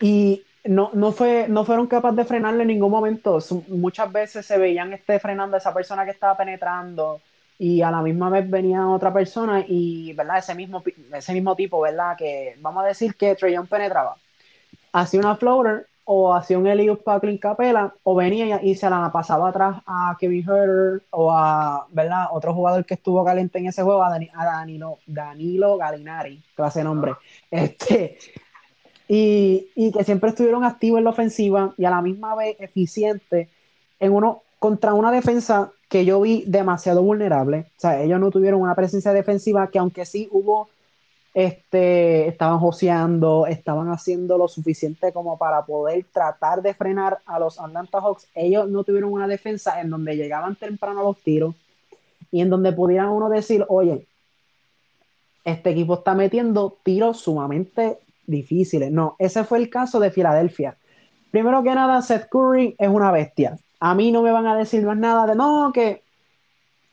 Y no, no, fue, no fueron capaces de frenarle en ningún momento. Muchas veces se veían este, frenando a esa persona que estaba penetrando y a la misma vez venía otra persona y, ¿verdad? Ese mismo, ese mismo tipo, ¿verdad? Que vamos a decir que Trey Young penetraba. Hacía una floater o hacía un Eliud para Clint Capela o venía y se la pasaba atrás a Kevin Herter o a, ¿verdad? Otro jugador que estuvo caliente en ese juego, a, Danilo, Danilo Galinari, clase de nombre. Este, y, y, que siempre estuvieron activos en la ofensiva y a la misma vez eficientes en uno contra una defensa que yo vi demasiado vulnerable. O sea, ellos no tuvieron una presencia defensiva que aunque sí hubo, este, estaban joseando, estaban haciendo lo suficiente como para poder tratar de frenar a los Atlanta Hawks, ellos no tuvieron una defensa en donde llegaban temprano los tiros y en donde pudiera uno decir, oye, este equipo está metiendo tiros sumamente difíciles. No, ese fue el caso de Filadelfia. Primero que nada, Seth Curry es una bestia. A mí no me van a decir más nada de no, que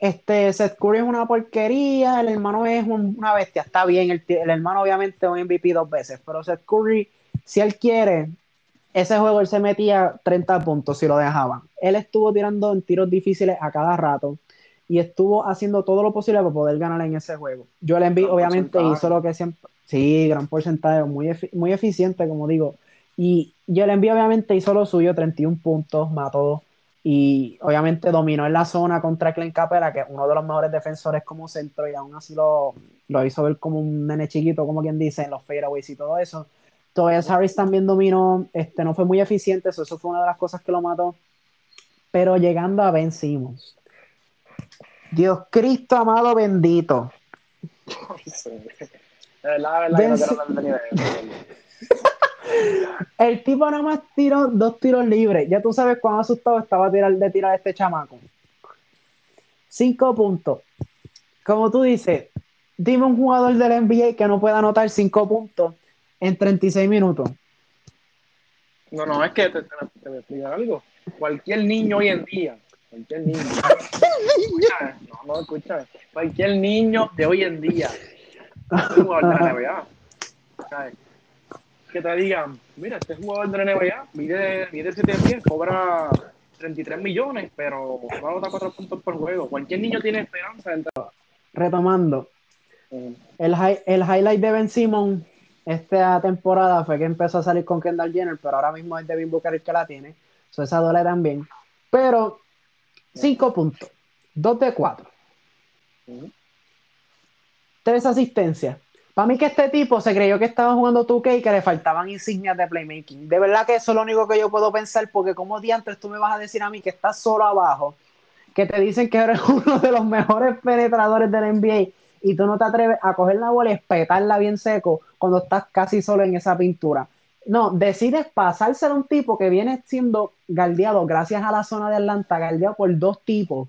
este Seth Curry es una porquería, el hermano es una bestia. Está bien, el, hermano obviamente es un MVP dos veces, pero Seth Curry, si él quiere, ese juego él se metía 30 puntos si lo dejaban. Él estuvo tirando en tiros difíciles a cada rato y estuvo haciendo todo lo posible para poder ganar en ese juego. Yo le envío, obviamente, hizo lo que siempre. Sí, gran porcentaje, muy, muy eficiente, como digo. Y yo le envío, obviamente, hizo lo suyo, 31 puntos, mató y obviamente dominó en la zona contra Clint Capela, que es uno de los mejores defensores como centro, y aún así lo, lo hizo ver como un nene chiquito, como quien dice, en los fairways y todo eso. Tobias Harris también dominó, este, no fue muy eficiente, eso, eso fue una de las cosas que lo mató. Pero llegando a Ben Simmons. Dios Cristo amado bendito. La verdad, el tipo nada más tiró dos tiros libres. Ya tú sabes cuán asustado estaba tirar, de tirar este chamaco. Cinco puntos. Como tú dices, dime un jugador del NBA que no pueda anotar cinco puntos en 36 minutos. No, no, es que te, voy a explicar algo. Cualquier niño hoy en día, cualquier niño. no, no, escúchame. Cualquier niño de hoy en día. que te digan, mira, este jugador de la NBA mide, mide 7 pies, cobra 33 millones, pero va a anotar 4 puntos por juego. Cualquier niño tiene esperanza. Retomando, el, el highlight de Ben Simon esta temporada fue que empezó a salir con Kendall Jenner, pero ahora mismo es Devin Booker el que la tiene. Eso esa duele también. Pero 5 puntos, 2 de 4. 3 asistencias. Para mí que este tipo se creyó que estaba jugando 2K y que le faltaban insignias de playmaking. De verdad que eso es lo único que yo puedo pensar, porque como diantres tú me vas a decir a mí que estás solo abajo, que te dicen que eres uno de los mejores penetradores del NBA y tú no te atreves a coger la bola y espetarla bien seco cuando estás casi solo en esa pintura. No, decides pasárselo a un tipo que viene siendo galdeado gracias a la zona de Atlanta, galdeado por dos tipos.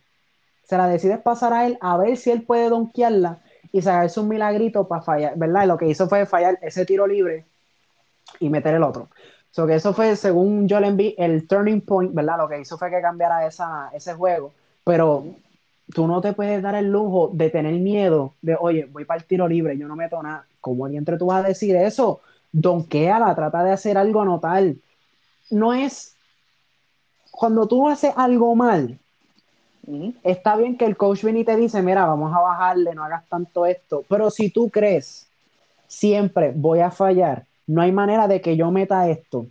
Se la decides pasar a él a ver si él puede donkearla y sacarse un milagrito para fallar, ¿verdad? lo que hizo fue fallar ese tiro libre y meter el otro. So que eso fue, según le envié, el turning point, ¿verdad? Lo que hizo fue que cambiara esa, ese juego. Pero tú no te puedes dar el lujo de tener miedo de, oye, voy para el tiro libre, yo no meto nada. ¿Cómo entre tú vas a decir eso? la trata de hacer algo a notar. No es. Cuando tú haces algo mal, Está bien que el coach viene y te dice, mira, vamos a bajarle, no hagas tanto esto, pero si tú crees, siempre voy a fallar, no hay manera de que yo meta esto.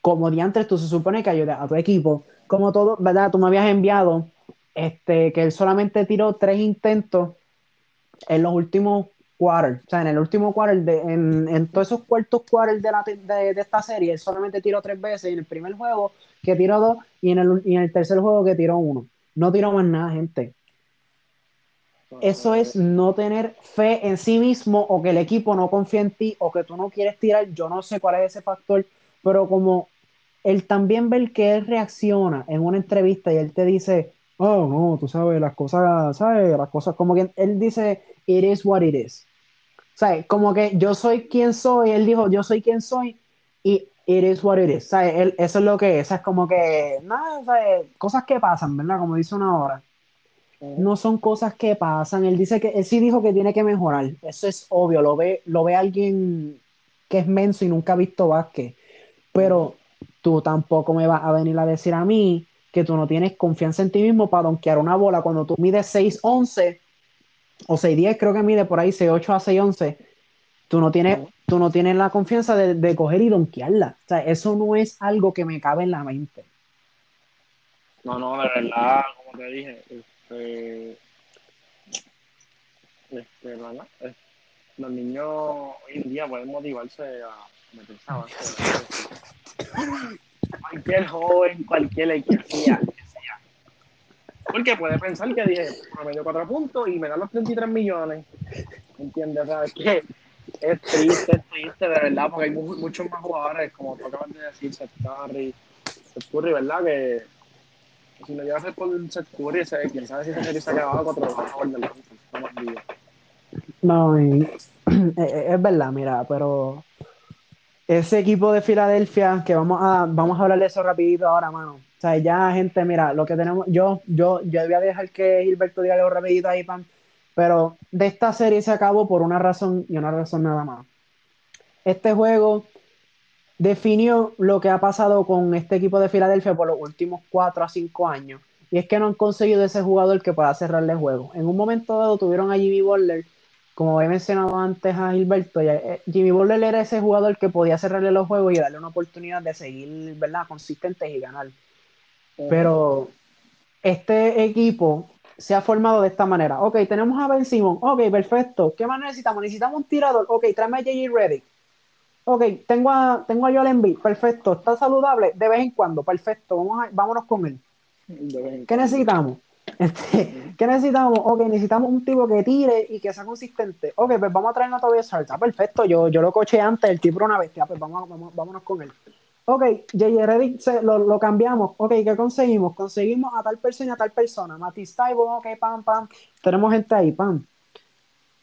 Como diantres, tú se supone que ayudas a tu equipo, como todo, ¿verdad? Tú me habías enviado este, que él solamente tiró tres intentos en los últimos quarters, o sea, en el último quarter, de, en, todos esos cuartos quarters de, de, esta serie, él solamente tiró tres veces, en el primer juego que tiró dos y en el, y en el tercer juego que tiró uno. No tiro más nada, gente. Eso es no tener fe en sí mismo o que el equipo no confía en ti o que tú no quieres tirar. Yo no sé cuál es ese factor, pero como él también ve que él reacciona en una entrevista y él te dice, oh, no, tú sabes, las cosas, ¿sabes? Las cosas como que él dice, it is what it is. ¿Sabes? Como que yo soy quien soy, él dijo, yo soy quien soy y it is what it is. ¿Sabes? Él, eso es lo que es. Es como que, nada, ¿sabes? Cosas que pasan, ¿verdad? Como dice una hora. No son cosas que pasan. Él dice que, él sí dijo que tiene que mejorar. Eso es obvio. Lo ve, lo ve alguien que es menso y nunca ha visto básquet. Pero tú tampoco me vas a venir a decir a mí que tú no tienes confianza en ti mismo para donkear una bola cuando tú mides 6'11 o 6'10, creo que mide por ahí 6'8 a 6'11. Tú no tienes, tú no tienes la confianza de, coger y donkearla. O sea, eso no es algo que me cabe en la mente. No, no, de verdad, como te dije, este, este, ¿verdad? los niños hoy en día pueden motivarse a meterse a cualquier joven, cualquier que sea, Porque puede pensar que 10, medio 4 puntos y me dan los 33 millones. ¿Entiendes? O sea, es que es triste, es triste, de verdad, porque hay muchos más jugadores, como tú acabas de decir, Seth Curry, Seth Curry, ¿verdad? Que si no llega a ser por Seth Curry, quién sabe si esa serie se ha quedado 4 No, es verdad, mira, pero ese equipo de Filadelfia, que vamos a, vamos a hablar de eso rapidito ahora, mano. O sea, ya, gente, mira, lo que tenemos, yo, yo, yo voy a dejar que Gilberto diga algo rapidito ahí, pan, pero de esta serie se acabó por una razón y una razón nada más. Este juego definió lo que ha pasado con este equipo de Filadelfia por los últimos 4 a 5 años. Y es que no han conseguido ese jugador que pueda cerrarle el juego. En un momento dado tuvieron a Jimmy Butler como he mencionado antes a Gilberto, eh, Jimmy Butler era ese jugador que podía cerrarle los juegos y darle una oportunidad de seguir, ¿verdad? Consistentes y ganar. Pero este equipo se ha formado de esta manera. Ok, tenemos a Ben Simon. Ok, perfecto. ¿Qué más necesitamos? Necesitamos un tirador. Ok, tráeme a JJ Reddick. Ok, tengo a, tengo a Joel Embiid. Perfecto. ¿Está saludable? De vez en cuando. Perfecto. Vamos a, vámonos con él. ¿Qué necesitamos? Este, ¿Qué necesitamos? Ok, necesitamos un tipo que tire y que sea consistente. Ok, pues vamos a traernos a Tobias Harris. Ah, perfecto, yo, yo lo coché antes, el tipo era una bestia, pues vamos, vamos, vámonos con él. Ok, J.J. Reddick lo, lo, cambiamos. Ok, ¿qué conseguimos? Conseguimos a tal persona y a tal persona. Matisse Taibo, ok, pam, pam. Tenemos gente ahí, pam.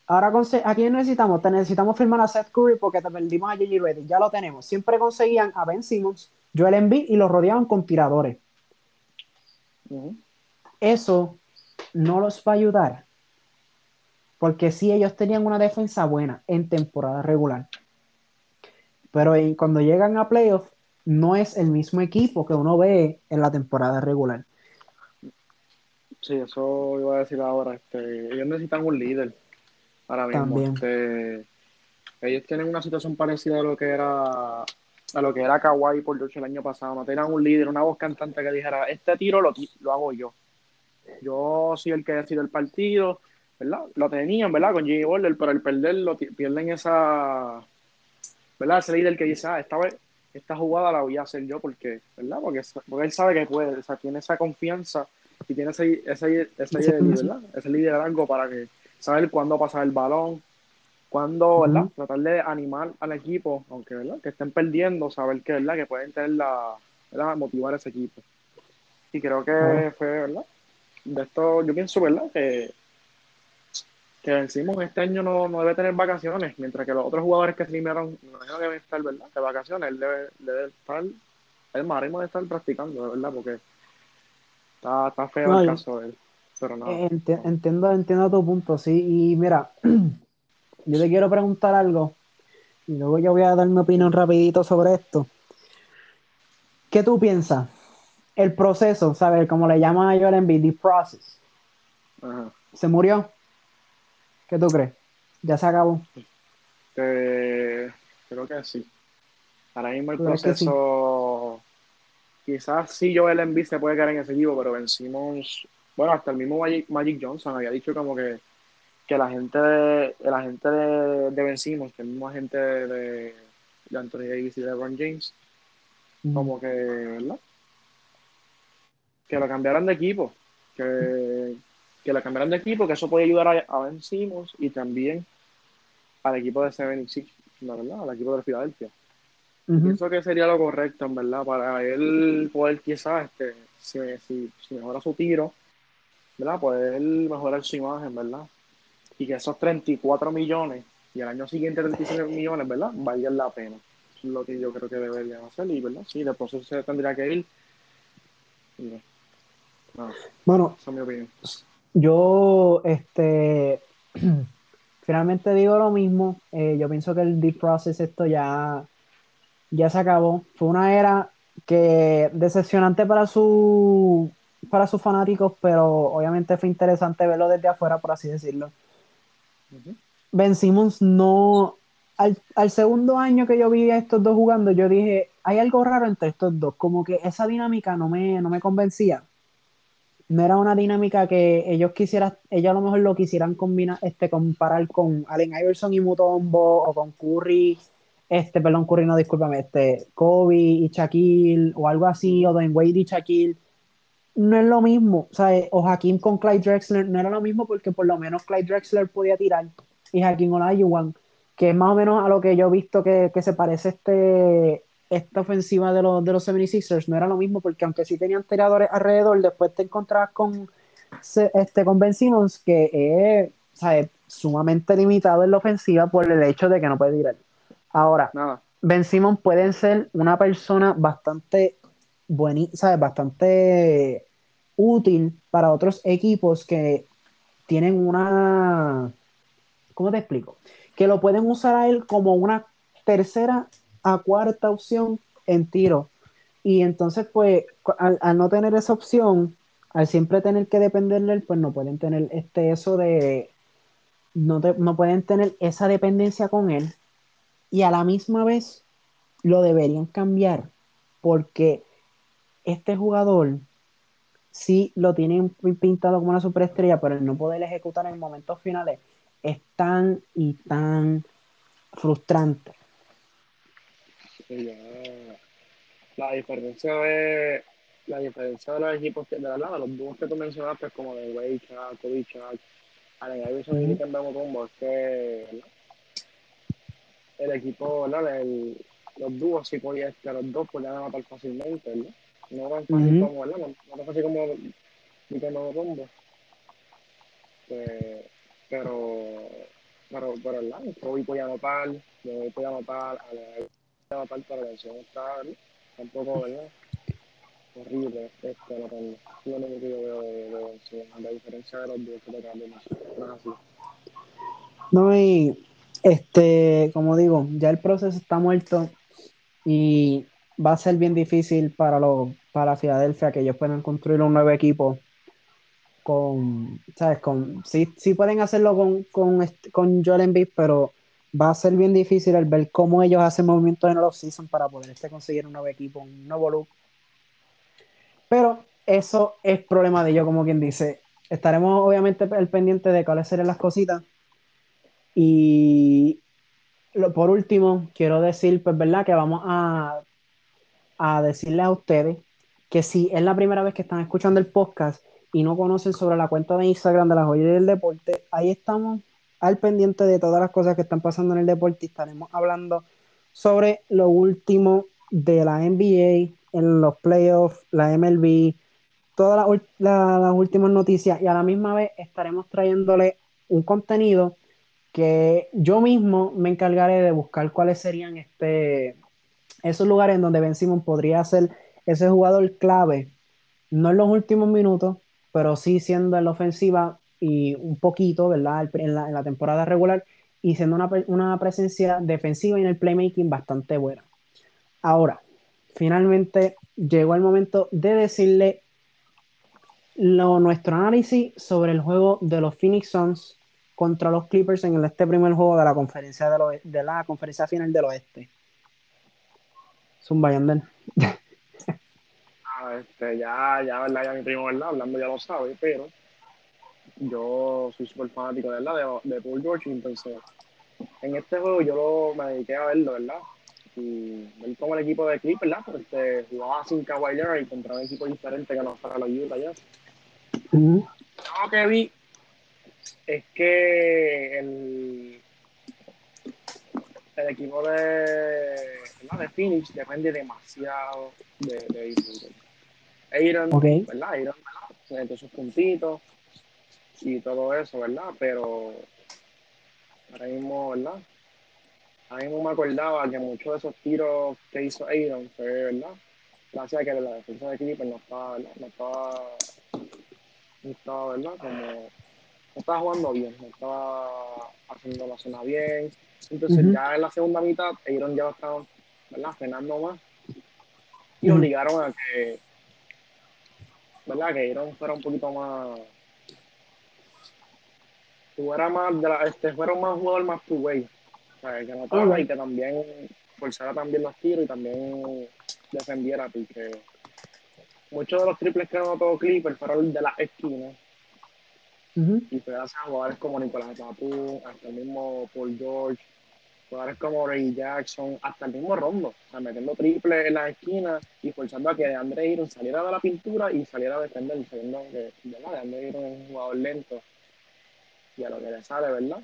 Ahora, ¿a quién necesitamos? Te necesitamos firmar a Seth Curry porque te perdimos a J.J. Reddick. Ya lo tenemos. Siempre conseguían a Ben Simmons, Joel Embiid y los rodeaban con tiradores eso no los va a ayudar. Porque sí, ellos tenían una defensa buena en temporada regular. Pero cuando llegan a playoffs, no es el mismo equipo que uno ve en la temporada regular. Sí, eso iba a decir ahora. Este, ellos necesitan un líder ahora mismo. Este, ellos tienen una situación parecida a lo que era a lo que era Kawhi por George el año pasado. No tenían un líder, una voz cantante que dijera, este tiro lo, lo hago yo yo soy el que ha sido el partido, ¿verdad? Lo tenían, ¿verdad? Con Jimmy Butler, pero al perderlo pierden esa, ¿verdad? Ese líder que dice, ah, esta vez, esta jugada la voy a hacer yo porque, ¿verdad? Porque, porque él sabe que puede, o sea, tiene esa confianza y tiene ese, ese, ese, ¿verdad? ese liderazgo para que saber cuándo pasar el balón, cuándo, ¿verdad? Tratar de animar al equipo, aunque, ¿verdad? Que estén perdiendo, saber que, ¿verdad? Que pueden tener la, ¿verdad? Motivar a ese equipo. Y creo que fue, ¿verdad? de esto, yo pienso, ¿verdad? Que, que vencimos este año no, no, debe tener vacaciones, mientras que los otros jugadores que se eliminaron no deben estar, ¿verdad? De vacaciones, él debe, debe estar, el marimo debe estar practicando, ¿verdad? Porque está, está feo el caso de él. Pero no. entiendo, entiendo tu punto, sí. Y mira, yo te quiero preguntar algo, y luego yo voy a dar mi opinión rapidito sobre esto. ¿Qué tú piensas? el proceso, ¿sabes? Como le llaman a Joel Embiid, the process. ¿Se murió? ¿Qué tú crees? ¿Ya se acabó? Eh, creo que sí. Ahora mismo el proceso... Quizás sí Joel Embiid se puede quedar en ese equipo, pero vencimos... Bueno, hasta el mismo Magic, Johnson había dicho como que, que la gente de, la gente de, de Vencimos, que el mismo agente de, de Anthony Davis y de LeBron James, como que, ¿verdad? que lo cambiaran de equipo. que, que le cambiaran de equipo, que eso puede ayudar a, Ben Simmons y también al equipo de 76, la verdad, al equipo de Filadelfia. Pienso que sería lo correcto, en verdad, para él poder quizás, este, si, si, si, mejora su tiro, ¿verdad? Poder mejorar su imagen, ¿verdad? Y que esos 34 millones y el año siguiente 36 millones, ¿verdad? Valgan la pena. Eso es lo que yo creo que deberían hacer y, ¿verdad? Sí, después se tendría que ir. bueno, esa es mi opinión. Yo, este, finalmente digo lo mismo. Eh, yo pienso que el deep process esto ya, ya se acabó. Fue una era que decepcionante para su para sus fanáticos, pero obviamente fue interesante verlo desde afuera, por así decirlo. Ben Simmons no. Al, al, segundo año que yo vi a estos dos jugando, yo dije, hay algo raro entre estos dos, como que esa dinámica no me, no me convencía no era una dinámica que ellos quisieran, ellos a lo mejor lo quisieran combinar, este, comparar con Allen Iverson y Mutombo o con Curry, este, perdón, Curry no, discúlpame, este, Kobe y Shaquille o algo así, o Dwayne Wade y Shaquille, no es lo mismo, o sea, o Hakim con Clyde Drexler, no era lo mismo porque por lo menos Clyde Drexler podía tirar y Hakim Olajuwon, que es más o menos a lo que yo he visto que, que se parece este esta ofensiva de los, de los 76ers no era lo mismo porque aunque sí tenían tiradores alrededor, después te encontrabas con, este, con Ben Simmons que es, sumamente limitado en la ofensiva por el hecho de que no puede tirar. Ahora, Ben Simmons puede ser una persona bastante buena, bastante útil para otros equipos que tienen una, ¿cómo te explico? Que lo pueden usar a él como una tercera a cuarta opción en tiro. Y entonces, pues, al, no tener esa opción, al siempre tener que depender de él, pues no pueden tener este eso de. No, no pueden tener esa dependencia con él. Y a la misma vez lo deberían cambiar. Porque este jugador sí lo tienen pintado como una superestrella, pero no poder ejecutar en momentos finales es tan y tan frustrante la diferencia de la diferencia de los equipos que, de la de los dúos que tú mencionaste como de Kobe Chuck, Allen Iverson y Kemba Combo es que el equipo, ¿verdad? El, los dúos sí podían, que los dos podían matar fácilmente, ¿verdad? No tan fácil como, ¿verdad? No, tan fácil como ni Kemba Combo. Pues, pero, pero, pero, ¿verdad? Kobe podía anotar, Kobe podía anotar, Allen canción tampoco. Horrible, este, yo veo de, de, la diferencia de los dos no es. No, y este, como digo, ya el proceso está muerto y va a ser bien difícil para los para Filadelfia que ellos puedan construir un nuevo equipo con, ¿sabes? Con, sí, sí pueden hacerlo con, con, con Joel Embiid, pero va a ser bien difícil el ver cómo ellos hacen movimientos en el off-season para poder este conseguir un nuevo equipo, un nuevo look. Pero eso es problema de ellos, como quien dice. Estaremos obviamente el pendiente de cuáles serán las cositas. Y lo, por último, quiero decir, pues, ¿verdad? Que vamos a, a decirles a ustedes que si es la primera vez que están escuchando el podcast y no conocen sobre la cuenta de Instagram de la joya del deporte, ahí estamos al pendiente de todas las cosas que están pasando en el deporte. Estaremos hablando sobre lo último de la NBA, en los playoffs, la MLB, todas las, últimas noticias. Y a la misma vez estaremos trayéndole un contenido que yo mismo me encargaré de buscar cuáles serían este, esos lugares en donde Ben Simon podría ser ese jugador clave, no en los últimos minutos, pero sí siendo en la ofensiva y un poquito, ¿verdad? En la, temporada regular y siendo una, una, presencia defensiva y en el playmaking bastante buena. Ahora, finalmente llegó el momento de decirle lo, nuestro análisis sobre el juego de los Phoenix Suns contra los Clippers en este primer juego de la conferencia de la conferencia final del oeste. Zumba Yandel. ah, este, ya, ya, ¿verdad? Ya mi primo, ¿verdad? Hablando ya lo sabe, pero yo soy súper fanático ¿verdad? De, de Paul George, entonces en este juego yo lo, me dediqué a verlo, ¿verdad? Y ver cómo el equipo de Clippers, ¿verdad? Porque jugaba sin Kawhi Leonard y contra un equipo diferente que no fuera los Utah ya. Lo que vi es que el, el equipo de, de Phoenix depende demasiado de, de Aaron, okay. ¿verdad? Aaron, ¿verdad? sus puntitos y todo eso, ¿verdad? Pero ahora mismo, ¿verdad? Ahora mismo me acordaba que muchos de esos tiros que hizo Aaron fue, ¿verdad? Gracias a que la defensa de Clipper no estaba, ¿verdad? No estaba, no estaba, ¿verdad? Como no estaba jugando bien, no estaba haciendo la zona bien. Entonces ya en la segunda mitad, Aaron ya estaba, ¿verdad? Frenando más. Y obligaron a que, ¿verdad? Que Aaron fuera un poquito más fuera más, de la, este, fuera más jugador más two way. O sea, que notara y que también forzara también los tiros y también defendiera, porque muchos de los triples que anotó Clipper fueron de las esquinas. Y fue gracias a jugadores como Nicolás Papu, hasta el mismo Paul George, jugadores como Ray Jackson, hasta el mismo Rondo, o sea, metiendo triple en las esquinas y forzando a que Andre Iron saliera de la pintura y saliera a defender, sabiendo que de Andre Iron es un jugador lento y a lo que le sale, ¿verdad?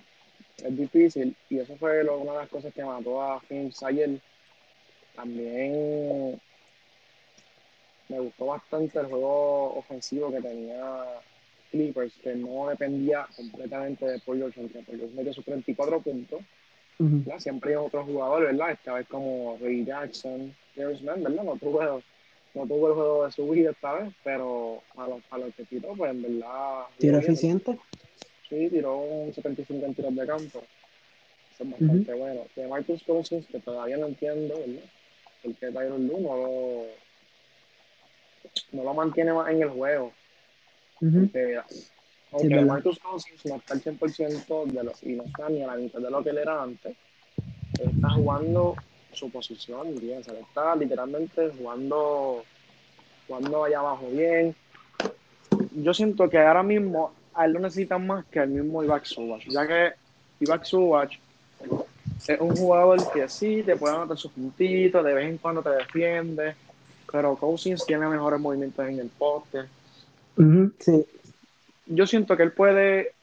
Es difícil y eso fue una de las cosas que mató a Phoenix ayer. También me gustó bastante el juego ofensivo que tenía Clippers, que no dependía completamente de Paul George, aunque Paul George metió sus 34 puntos. Siempre hay otro jugador, ¿verdad? Esta vez como Ray Jackson, Darius Man, ¿verdad? No tuvo, no tuvo el juego de su vida esta vez, pero a los, a que tiró, pues en verdad... ¿Tiro eficiente? Sí, tiró un 75 en tiros de campo. Eso es bastante bueno. De Marcus Cousins, que todavía no entiendo, ¿verdad? Porque Tyron Lu no lo, no lo mantiene más en el juego. Porque, aunque Marcus Cousins no está al 100% de lo, y no está ni a la mitad de lo que él era antes, él está jugando su posición bien. O sea, está literalmente jugando, jugando allá abajo bien. Yo siento que ahora mismo a él lo necesitan más que al mismo Ivac Subach, ya que Ivac Subach es un jugador que sí te puede anotar sus puntitos, de vez en cuando te defiende, pero Cousins tiene mejores movimientos en el poste. sí. Yo siento que él puede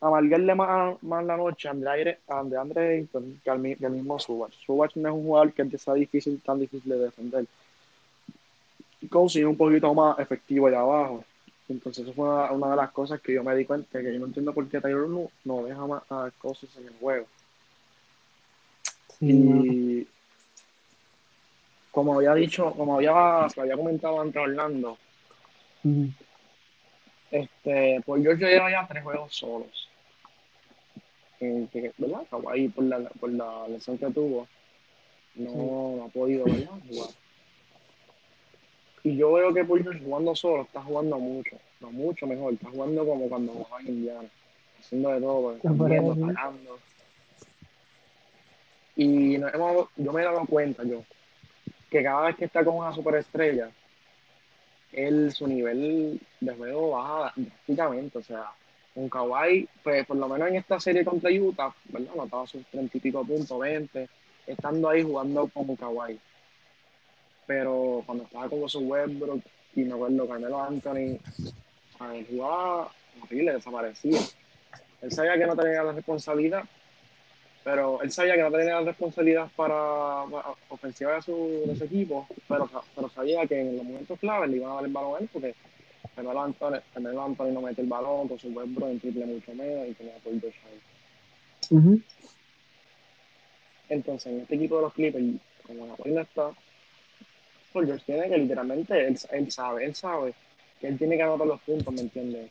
amargarle más, más la noche a Andre, a Andre que al, mismo Subach. Subach no es un jugador que empieza difícil, tan difícil de defender. Cousins es un poquito más efectivo allá abajo. Entonces, eso fue una, de las cosas que yo me di cuenta, que yo no entiendo por qué Taylor no, no deja más a cosas en el juego. y como había dicho, como había, había comentado antes Orlando, este, pues yo llevo ya tres juegos solos. ¿Verdad? Ahí por la, por la lesión que tuvo, no, ha podido ¿verdad? jugar. Y yo veo que George jugando solo está jugando mucho, no mucho mejor, está jugando como cuando jugaba en Indiana, haciendo de todo, viendo, parando. Y yo me he dado cuenta yo que cada vez que está con una superestrella, él, su nivel de juego baja drásticamente. O sea, un Kawhi, pues por lo menos en esta serie contra Utah, ¿verdad? Notaba sus treinta y pico puntos, 20, estando ahí jugando como Kawhi pero cuando estaba con su Westbrook y me acuerdo Carmelo Anthony, él jugaba horrible, desaparecía. Él sabía que no tenía la responsabilidad, pero él sabía que no tenía la responsabilidad para, ofensiva de su, de su, equipo, pero, pero sabía que en los momentos claves le iban a dar el balón a él porque Carmelo Anthony, Carmelo Anthony no mete el balón, con su Westbrook en triple mucho menos y tenía por dos uh Entonces, en este equipo de los Clippers, como la no está, George tiene que literalmente, él, él, sabe, él sabe que él tiene que anotar los puntos, ¿me entiendes?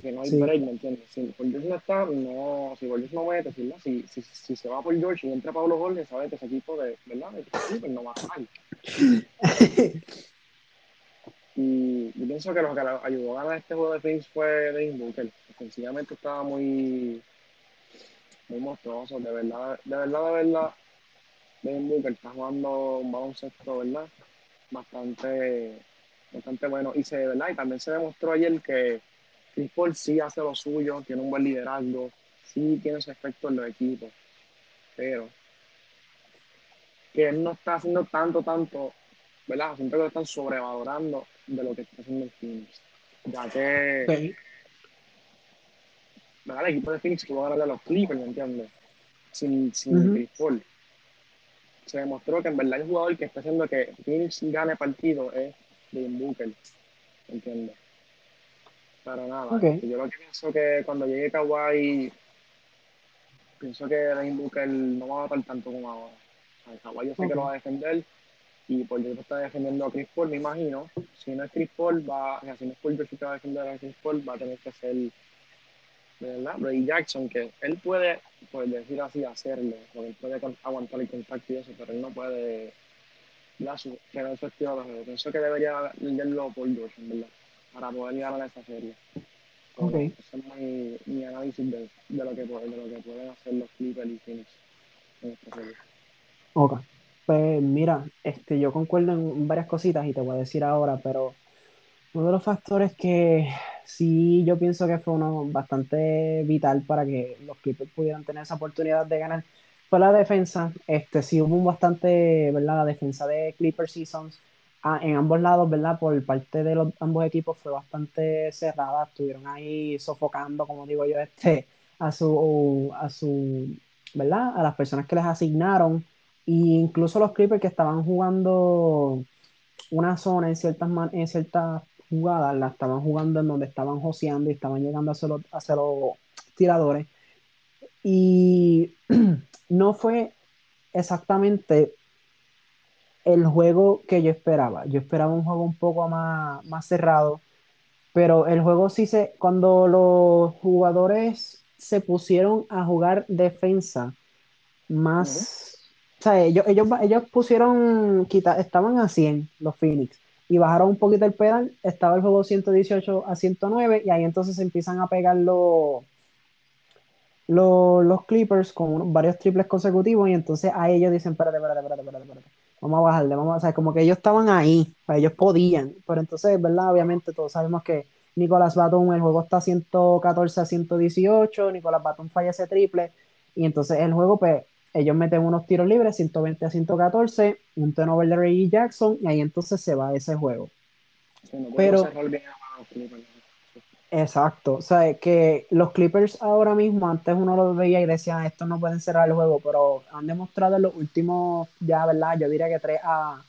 Que no hay break, ¿me entiendes? Si Paul George no está, no, si Paul George no mete, Si, si, si, se va por George y entra Pablo Jorge, sabe que ese equipo de, ¿verdad? De pues no va a mal. y yo pienso que lo que ayudó a ganar este juego de Phoenix fue Devin Booker. Sencillamente estaba muy, muy monstruoso, de verdad, de verdad, de verdad. Devin Booker está jugando un baloncesto, ¿verdad? Bastante, bastante bueno. Y, se, ¿verdad? y también se demostró ayer que Chris Paul sí hace lo suyo, tiene un buen liderazgo, sí tiene su efecto en los equipos, pero que él no está haciendo tanto, tanto, ¿verdad? Siento que lo están sobrevalorando de lo que está haciendo el Phoenix. ya que el equipo de Phoenix pudo ganar a los Clippers, ¿me entiendes? Sin, sin Chris Paul. Se demostró que en verdad el jugador que está haciendo que Phoenix gane partido es Devin Booker, ¿me entiendes? Pero nada, yo lo que pienso que cuando llegue Kawhi, pienso que Devin Booker no va a matar tanto como ahora. O sea, Kawhi yo sé que lo va a defender y por yo está defendiendo a Chris Paul, me imagino. Si no es Chris Paul, va, o sea, si no es Paul que va a defender a Chris Paul, va a tener que ser ¿verdad? Brady Jackson, que él puede, pues decir así, hacerlo, porque él puede aguantar el contacto y eso, pero él no puede tener su estilo de Pienso que debería leerlo por George, en verdad, para poder ganar esa serie. Okay. Ese es mi, análisis de, de, lo que, de lo que pueden hacer los Clippers y Phoenix en esta serie. Ok. Pues mira, este, yo concuerdo en varias cositas y te voy a decir ahora, pero uno de los factores que sí yo pienso que fue uno bastante vital para que los Clippers pudieran tener esa oportunidad de ganar fue la defensa. Este, sí hubo un bastante, ¿verdad? La defensa de Clippers Seasons ah, en ambos lados, ¿verdad? Por parte de los ambos equipos fue bastante cerrada. Estuvieron ahí sofocando, como digo yo, este, a su, a su, ¿verdad? A las personas que les asignaron. E incluso los Clippers que estaban jugando una zona en ciertas, en ciertas jugadas la estaban jugando en donde estaban joseando y estaban llegando a hacer los, los tiradores. Y no fue exactamente el juego que yo esperaba. Yo esperaba un juego un poco más, más cerrado, pero el juego sí se, cuando los jugadores se pusieron a jugar defensa más, o sea, ellos, ellos, ellos pusieron, quita, estaban a 100 los Phoenix y bajaron un poquito el pedal, estaba el juego 118 a 109 y ahí entonces se empiezan a pegar los, los, Clippers con varios triples consecutivos y entonces a ellos dicen, espérate, espérate, espérate, espérate, espérate. vamos a bajarle, vamos a, o sea, como que ellos estaban ahí, ellos podían, pero entonces, ¿verdad? Obviamente todos sabemos que Nicolás Batum, el juego está 114 a 118, Nicolás Batum falla ese triple y entonces el juego pues ellos meten unos tiros libres, 120 a 114, un turnover de Reggie Jackson, y ahí entonces se va ese juego. Pero, exacto, o sea, que los Clippers ahora mismo, antes uno los veía y decía, estos no pueden cerrar el juego, pero han demostrado en los últimos, ya, ¿verdad? Yo diría que tres a,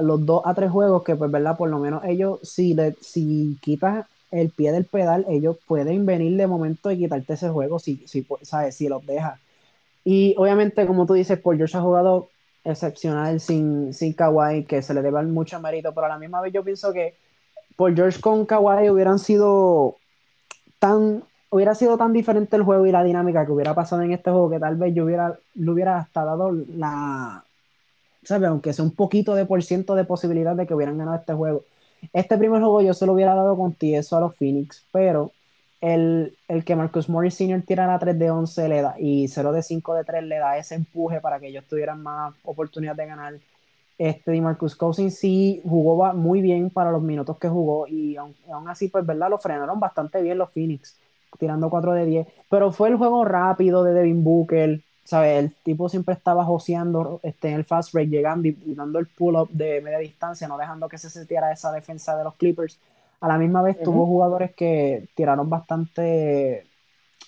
los dos a tres juegos, que pues, ¿verdad? Por lo menos ellos, si, le, si quitas el pie del pedal, ellos pueden venir de momento y quitarte ese juego si, si, ¿sabes? si los dejas. Y obviamente, como tú dices, Paul George ha jugado excepcional sin, sin Kawhi, que se le debe mucho mérito, pero a la misma vez yo pienso que Paul George con Kawhi hubieran sido tan hubiera sido tan diferente el juego y la dinámica que hubiera pasado en este juego que tal vez yo hubiera, le hubiera hasta dado la, ¿sabes? Aunque sea un poquito de por ciento de posibilidad de que hubieran ganado este juego. Este primer juego yo se lo hubiera dado con eso a los Phoenix, pero el, que Marcus Morris Sr. tirara 3 de 11 le da, y 0 de 5 de 3 le da ese empuje para que ellos tuvieran más oportunidad de ganar. Este, y Marcus Cousins sí jugó muy bien para los minutos que jugó y aún, así, pues, ¿verdad? Lo frenaron bastante bien los Phoenix, tirando 4 de 10. Pero fue el juego rápido de Devin Booker, ¿sabes? El tipo siempre estaba joseando este, en el fast break, llegando y, dando el pull-up de media distancia, no dejando que se setiera esa defensa de los Clippers. A la misma vez tuvo jugadores que tiraron bastante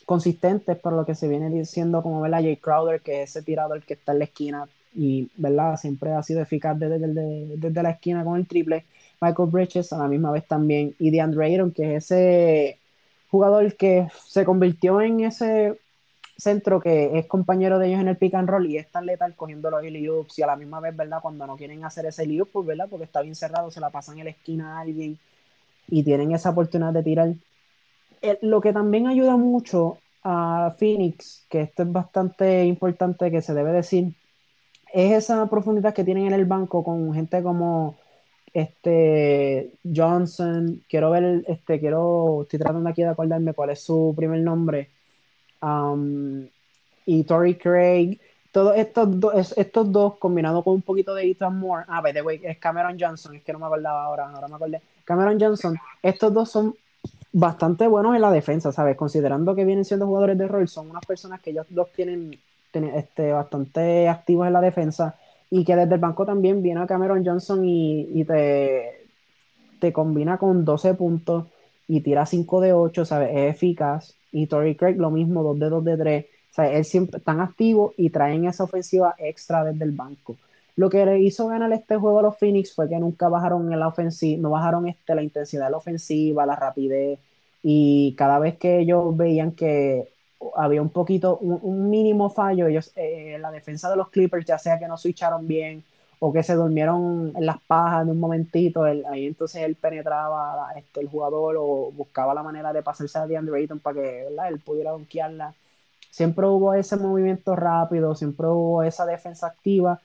consistentes para lo que se viene diciendo como ver a Jay Crowder, que es ese tirador que está en la esquina y ¿verdad? siempre ha sido eficaz desde, desde, la esquina con el triple. Michael Bridges a la misma vez también. Y DeAndre Ayton, que es ese jugador que se convirtió en ese centro que es compañero de ellos en el pick and roll y es tan letal cogiendo los y a la misma vez, ¿verdad? Cuando no quieren hacer ese liu, pues, ¿verdad? Porque está bien cerrado, se la pasan en la esquina a alguien y tienen esa oportunidad de tirar. Eh, lo que también ayuda mucho a Phoenix, que esto es bastante importante que se debe decir, es esa profundidad que tienen en el banco con gente como este Johnson, quiero ver, este, quiero, estoy tratando aquí de acordarme cuál es su primer nombre, um, y Tori Craig, todos estos, dos estos dos combinados con un poquito de Ethan Moore, ah, by the way, es Cameron Johnson, es que no me acordaba ahora, ahora me acordé, Cameron Johnson, estos dos son bastante buenos en la defensa, ¿sabes? Considerando que vienen siendo jugadores de rol, son unas personas que ellos dos tienen, este, bastante activos en la defensa y que desde el banco también viene a Cameron Johnson y, te, te combina con 12 puntos, y tira 5 de 8, ¿sabes? Es eficaz. Y Torrey Craig lo mismo, 2 de 2 de 3. O sea, él siempre tan activo y traen esa ofensiva extra desde el banco. Lo que le hizo ganar este juego a los Phoenix fue que nunca bajaron la ofensiva, no bajaron este, la intensidad de la ofensiva, la rapidez. Y cada vez que ellos veían que había un poquito, un, mínimo fallo, ellos, eh, la defensa de los Clippers, ya sea que no switcharon bien o que se durmieron en las pajas de un momentito, ahí entonces él penetraba este, el jugador o buscaba la manera de pasarse a DeAndre Ayton para que él pudiera donkearla. Siempre hubo ese movimiento rápido, siempre hubo esa defensa activa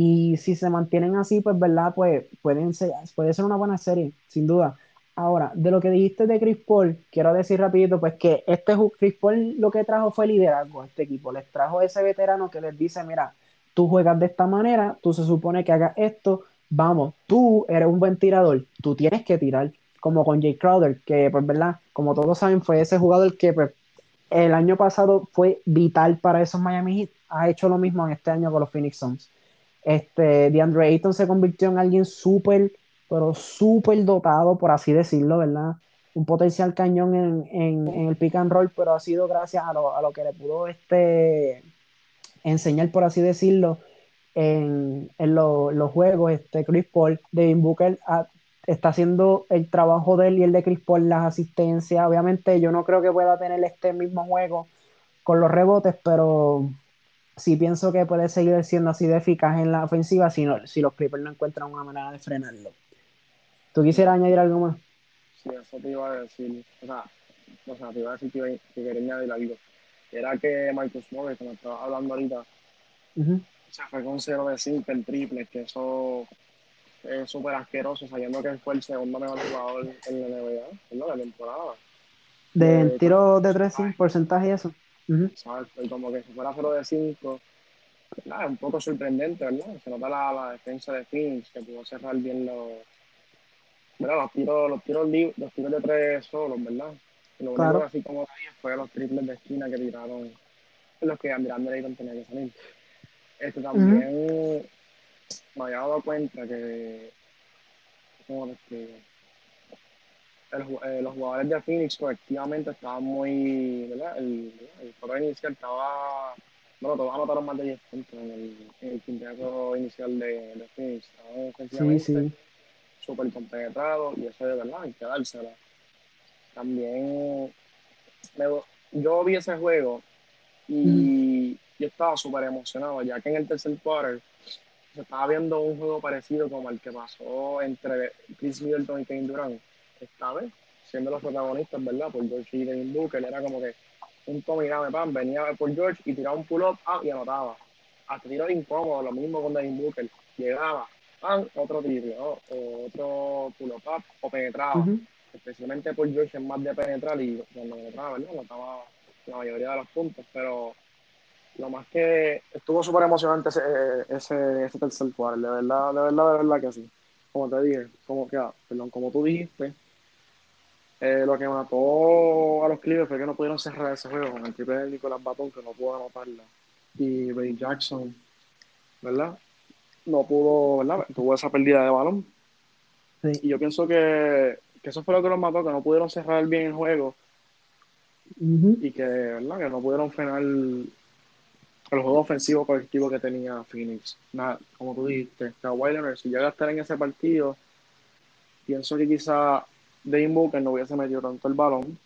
y si se mantienen así, pues verdad, pues pueden ser, puede ser una buena serie, sin duda. Ahora, de lo que dijiste de Chris Paul, quiero decir rapidito, pues que este Chris Paul lo que trajo fue liderazgo a este equipo, les trajo ese veterano que les dice, mira, tú juegas de esta manera, tú se supone que hagas esto, vamos, tú eres un buen tirador, tú tienes que tirar, como con Jay Crowder, que pues verdad, como todos saben, fue ese jugador que pues, el año pasado fue vital para esos Miami Heat, ha hecho lo mismo en este año con los Phoenix Suns. Este, DeAndre Ayton se convirtió en alguien súper, pero súper dotado, por así decirlo, ¿verdad? Un potencial cañón en, en, el pick and roll, pero ha sido gracias a lo, a lo que le pudo este, enseñar, por así decirlo, en, los juegos. Este Chris Paul, Devin Booker está haciendo el trabajo de él y el de Chris Paul, las asistencias. Obviamente, yo no creo que pueda tener este mismo juego con los rebotes, pero sí pienso que puede seguir siendo así de eficaz en la ofensiva si, si los Clippers no encuentran una manera de frenarlo. ¿Tú quisieras añadir algo más? Sí, eso te iba a decir. O sea, o sea te iba a decir que, quería añadir algo era que Marcus Morris, como estaba hablando ahorita, se fue con 0 de 5 en triple, que eso es súper asqueroso, sabiendo que fue el segundo mejor jugador en la NBA, en la temporada. ¿De eh, tiro de 3 sin porcentaje y eso? Y como que si fuera 0 de 5, nada, es un poco sorprendente, ¿verdad? Se nota la, la defensa de Phoenix, que pudo cerrar bien los, ¿verdad? los tiros, los tiros, los tiros de 3 solos, ¿verdad? Lo único así como fue los triples de esquina que tiraron los que André Ayton tenía que salir. Este también me había dado cuenta que como que eh, los jugadores de Phoenix colectivamente estaban muy, ¿verdad? El, el inicial estaba, bueno, todos anotaron más de 10 puntos en el, en el quinteto inicial de, de Phoenix. Estaban ofensivamente súper compenetrados y eso de verdad hay que dársela también yo vi ese juego y yo estaba súper emocionado, ya que en el tercer quarter se estaba viendo un juego parecido como el que pasó entre Chris Middleton y Kevin Durant, esta vez, siendo los protagonistas, ¿verdad? Por George y Devin Booker, era como que un Tommy Pan venía por George y tiraba un pull-up ah, y anotaba. Hasta tiro incómodo, lo mismo con Devin Booker. Llegaba, pan, otro triple, otro pull-up o penetraba especialmente por George es más de penetrar y cuando penetraba, ¿verdad? Notaba la mayoría de los puntos, pero lo más que estuvo súper emocionante ese, ese, ese tercer cuarto, de verdad, de verdad, de verdad que sí. Como te dije, como que, ah, perdón, como tú dijiste, eh, lo que mató a los Clippers fue que no pudieron cerrar ese juego con el triple de Nicolás Batón, que no pudo anotarla. Y Ray Jackson, ¿verdad? No pudo, ¿verdad? Tuvo esa pérdida de balón. Sí. Y yo pienso que que eso fue lo que los mató, que no pudieron cerrar bien el juego y que, ¿verdad? que no pudieron frenar el, juego ofensivo colectivo que tenía Phoenix. Nada, como tú dijiste, Kawhi Leonard, si llega a estar en ese partido, pienso que quizá Dane Booker no hubiese metido tanto el balón,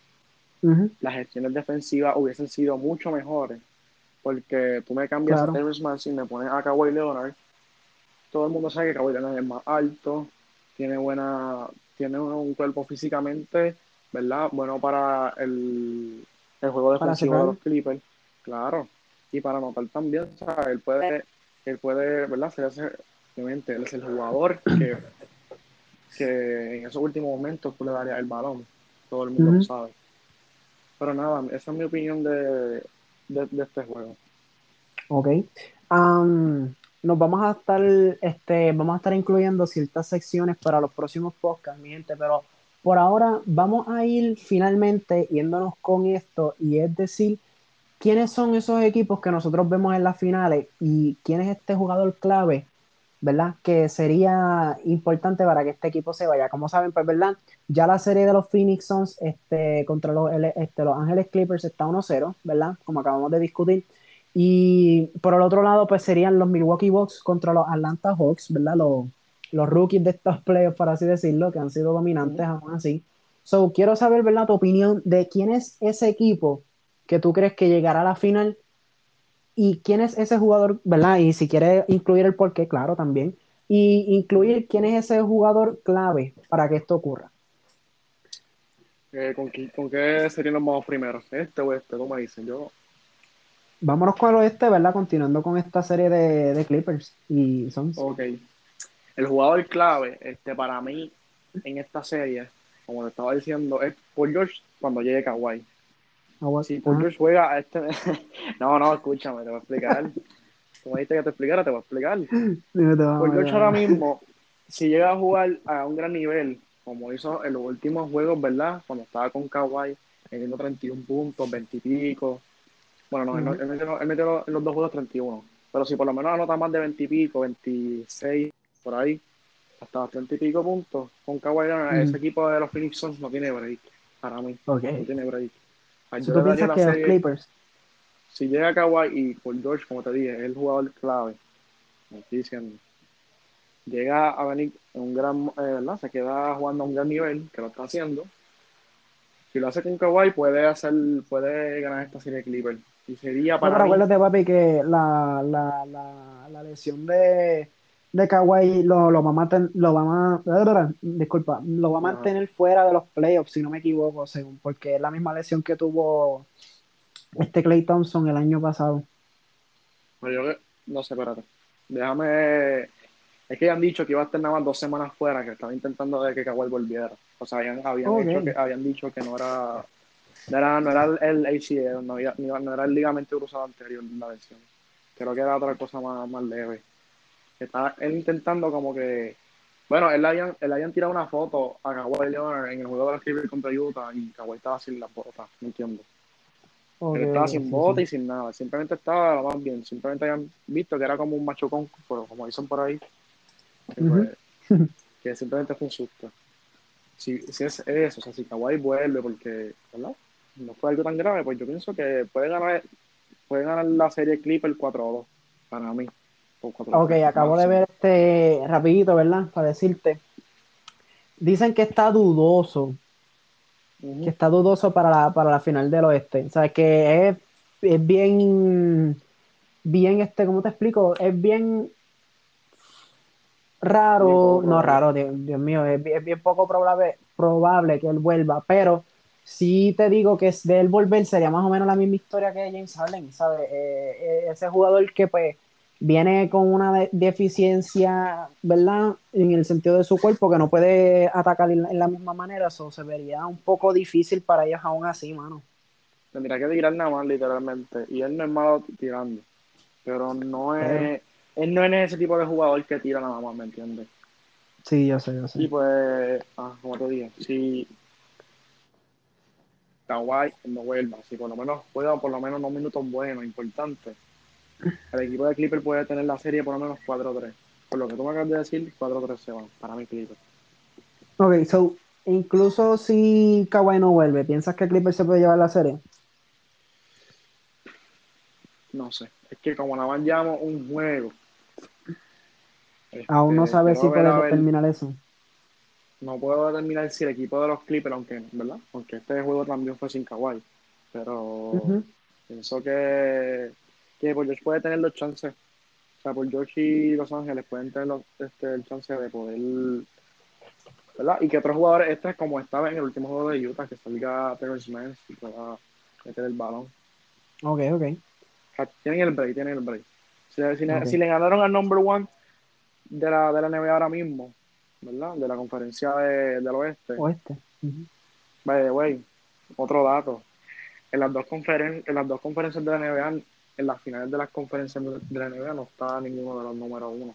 las gestiones defensivas hubiesen sido mucho mejores, porque tú me cambias a Terrence y me pones a Kawhi Leonard, todo el mundo sabe que Kawhi Leonard es más alto, tiene buena tiene un cuerpo físicamente, ¿verdad? Bueno para el, el juego defensivo de los Clippers, claro. Y para anotar también, o sea, él puede, él puede, ¿verdad? Ser obviamente, él es el jugador que, que en esos últimos momentos tú le darías el balón. Todo el mundo lo sabe. Pero nada, esa es mi opinión de, de, este juego. Ok nos vamos a estar, este, vamos a estar incluyendo ciertas secciones para los próximos podcasts, mi gente, pero por ahora vamos a ir finalmente yéndonos con esto y es decir, quiénes son esos equipos que nosotros vemos en las finales y quién es este jugador clave ¿verdad? Que sería importante para que este equipo se vaya. Como saben, pues, ¿verdad? Ya la serie de los Phoenix Suns este, contra los, este, los Ángeles Clippers está 1-0, ¿verdad? Como acabamos de discutir. Y por el otro lado, pues serían los Milwaukee Bucks contra los Atlanta Hawks, ¿verdad? Los, los rookies de estos playoffs, por así decirlo, que han sido dominantes aún así. So, quiero saber, ¿verdad? Tu opinión de quién es ese equipo que tú crees que llegará a la final y quién es ese jugador, ¿verdad? Y si quieres incluir el porqué, claro, también. Y incluir quién es ese jugador clave para que esto ocurra. Eh, ¿con, qué, ¿Con qué serían los más primeros? ¿Este o este? ¿Cómo dicen? Yo Vámonos con el oeste, ¿verdad? Continuando con esta serie de, Clippers y Suns. Ok. El jugador clave, este, para mí, en esta serie, como te estaba diciendo, es Paul George cuando llegue Kawhi. Ah, si Paul George juega a este... no, no, escúchame, te voy a explicar. Como dijiste que te explicara, te voy a explicar. Paul George ahora mismo, si llega a jugar a un gran nivel, como hizo en los últimos juegos, ¿verdad? Cuando estaba con Kawhi, teniendo 31 puntos, 20 y pico, bueno, no, él, metió, en los dos juegos 31. Pero si por lo menos anota más de 20 y pico, 26, por ahí, hasta 30 y pico puntos, con Kawhi ese equipo de los Phoenix Suns no tiene break. Para mí. No tiene break. Si tú piensas que los Clippers. Si llega Kawhi y por George, como te dije, es el jugador clave. Me estoy diciendo. Llega a venir en un gran, eh, ¿verdad? Se queda jugando a un gran nivel, que lo está haciendo. Si lo hace con Kawhi, puede hacer, puede ganar esta serie de Clippers. Y sería para. pero acuérdate, papi, que la, la, la, la lesión de, de Kawhi lo, lo, va a mantener, lo va a, disculpa, lo va a mantener fuera de los playoffs, si no me equivoco, según, porque es la misma lesión que tuvo este Clay Thompson el año pasado. Bueno, yo no sé, espérate. Déjame. Es que han dicho que iba a estar nada más dos semanas fuera, que estaba intentando de que Kawhi volviera. O sea, habían, habían, que, habían dicho que no era no era, no era el ACL, no, no, era el ligamento cruzado anterior la versión. Creo que era otra cosa más, más leve. Estaba él intentando como que. Bueno, él le habían, él habían tirado una foto a Kawhi Leonard en el juego de los Clippers contra Utah y Kawhi estaba sin la bota, no entiendo. él estaba sin bota y sin nada, simplemente estaba lo más bien, simplemente habían visto que era como un machucón, pero como dicen por ahí, que, que simplemente fue un susto. Si, si es eso, o sea, si Kawhi vuelve, porque, ¿verdad? no fue algo tan grave, pues yo pienso que puede ganar, puede ganar la serie Clipper 4-2 para mí. Ok, acabo de ver este rapidito, ¿verdad? Para decirte. Dicen que está dudoso. Que está dudoso para la, para la final del oeste. O sea, que es, es bien, bien, este, ¿cómo te explico? Es bien raro, no raro, Dios, mío, es, es, bien poco probable, probable que él vuelva, pero sí te digo que de él volver sería más o menos la misma historia que James Harden, ¿sabes? Eh, eh, ese jugador que pues viene con una deficiencia, ¿verdad? En el sentido de su cuerpo, que no puede atacar en la, misma manera, eso se vería un poco difícil para ellos aún así, mano. Tendría que tirar nada más, literalmente, y él no es malo tirando, pero no es, él no es ese tipo de jugador que tira nada más, ¿me entiendes? Sí, yo sé, yo sé. Y pues, ah, como te digo, si Kawhi no vuelva. Si por lo menos juega por lo menos unos minutos buenos, importantes, el equipo de Clipper puede tener la serie por lo menos 4-3. Por lo que tú me acabas de decir, 4-3 se van para mi Clipper. Ok, so, incluso si Kawhi no vuelve, ¿piensas que Clipper se puede llevar la serie? No sé. Es que como nada más llamo un juego. Aún no este, sabes si puede terminar eso no puedo determinar si el equipo de los Clippers, aunque, ¿verdad? Aunque este juego también fue sin Kawhi, pero pienso que, que por George puede tener los chances. O sea, por George y Los Ángeles pueden tener los, este, el chance de poder, ¿verdad? Y que otros jugadores, este es como estaba en el último juego de Utah, que salga Taylor Smith y pueda meter el balón. Ok, ok. tienen el break, tienen el break. Si, si, le ganaron al number one de la, de la NBA ahora mismo, ¿verdad? De la conferencia del oeste. Oeste. By the way, otro dato. En las dos conferen en las dos conferencias de la NBA, en las finales de las conferencias de la NBA no está ninguno de los números uno.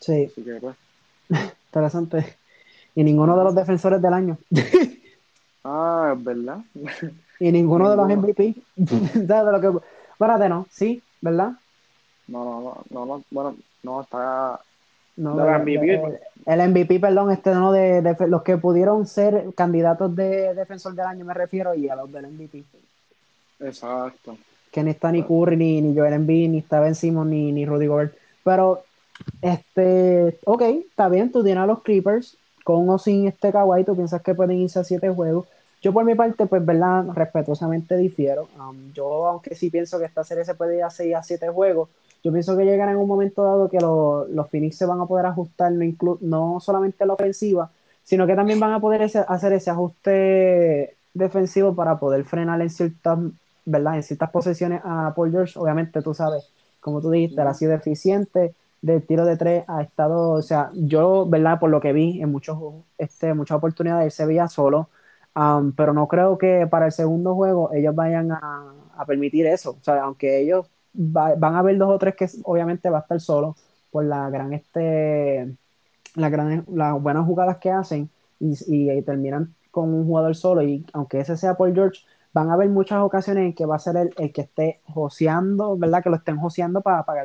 Sí. Así que pues. Interesante. Y ninguno de los defensores del año. ah, es verdad. y ninguno, de los MVP. ¿Sabes de lo que... No, sí, ¿verdad? No, no, no, no, no, bueno, no, está No, el, MVP, el, MVP, perdón, este no de, los que pudieron ser candidatos de defensor del año me refiero y a los del MVP. Exacto. Que ni está ni Curry, ni, ni Joel Embiid, ni está Ben Simmons, ni, ni Rudy Gobert. Pero, este, ok, está bien, tú tienes a los Clippers, con o sin este Kawhi, tú piensas que pueden irse a siete juegos. Yo por mi parte, pues, ¿verdad? Respetuosamente difiero. Um, yo, aunque sí pienso que esta serie se puede ir a seis a siete juegos, yo pienso que llegará en un momento dado que los Phoenix se van a poder ajustar, no, no solamente la ofensiva, sino que también van a poder hacer ese ajuste defensivo para poder frenar en ciertas, ¿verdad? En ciertas posesiones a Paul George. Obviamente, tú sabes, como tú dijiste, él ha sido eficiente, del tiro de tres ha estado, o sea, yo, ¿verdad? Por lo que vi en muchos, este, muchas oportunidades, se veía solo, um, pero no creo que para el segundo juego ellos vayan a, a permitir eso. O sea, aunque ellos van a haber dos o tres que obviamente va a estar solo por la gran, este, la gran, las buenas jugadas que hacen y, y, terminan con un jugador solo y aunque ese sea por George, van a haber muchas ocasiones en que va a ser el, el que esté joseando, ¿verdad? Que lo estén joseando para, para.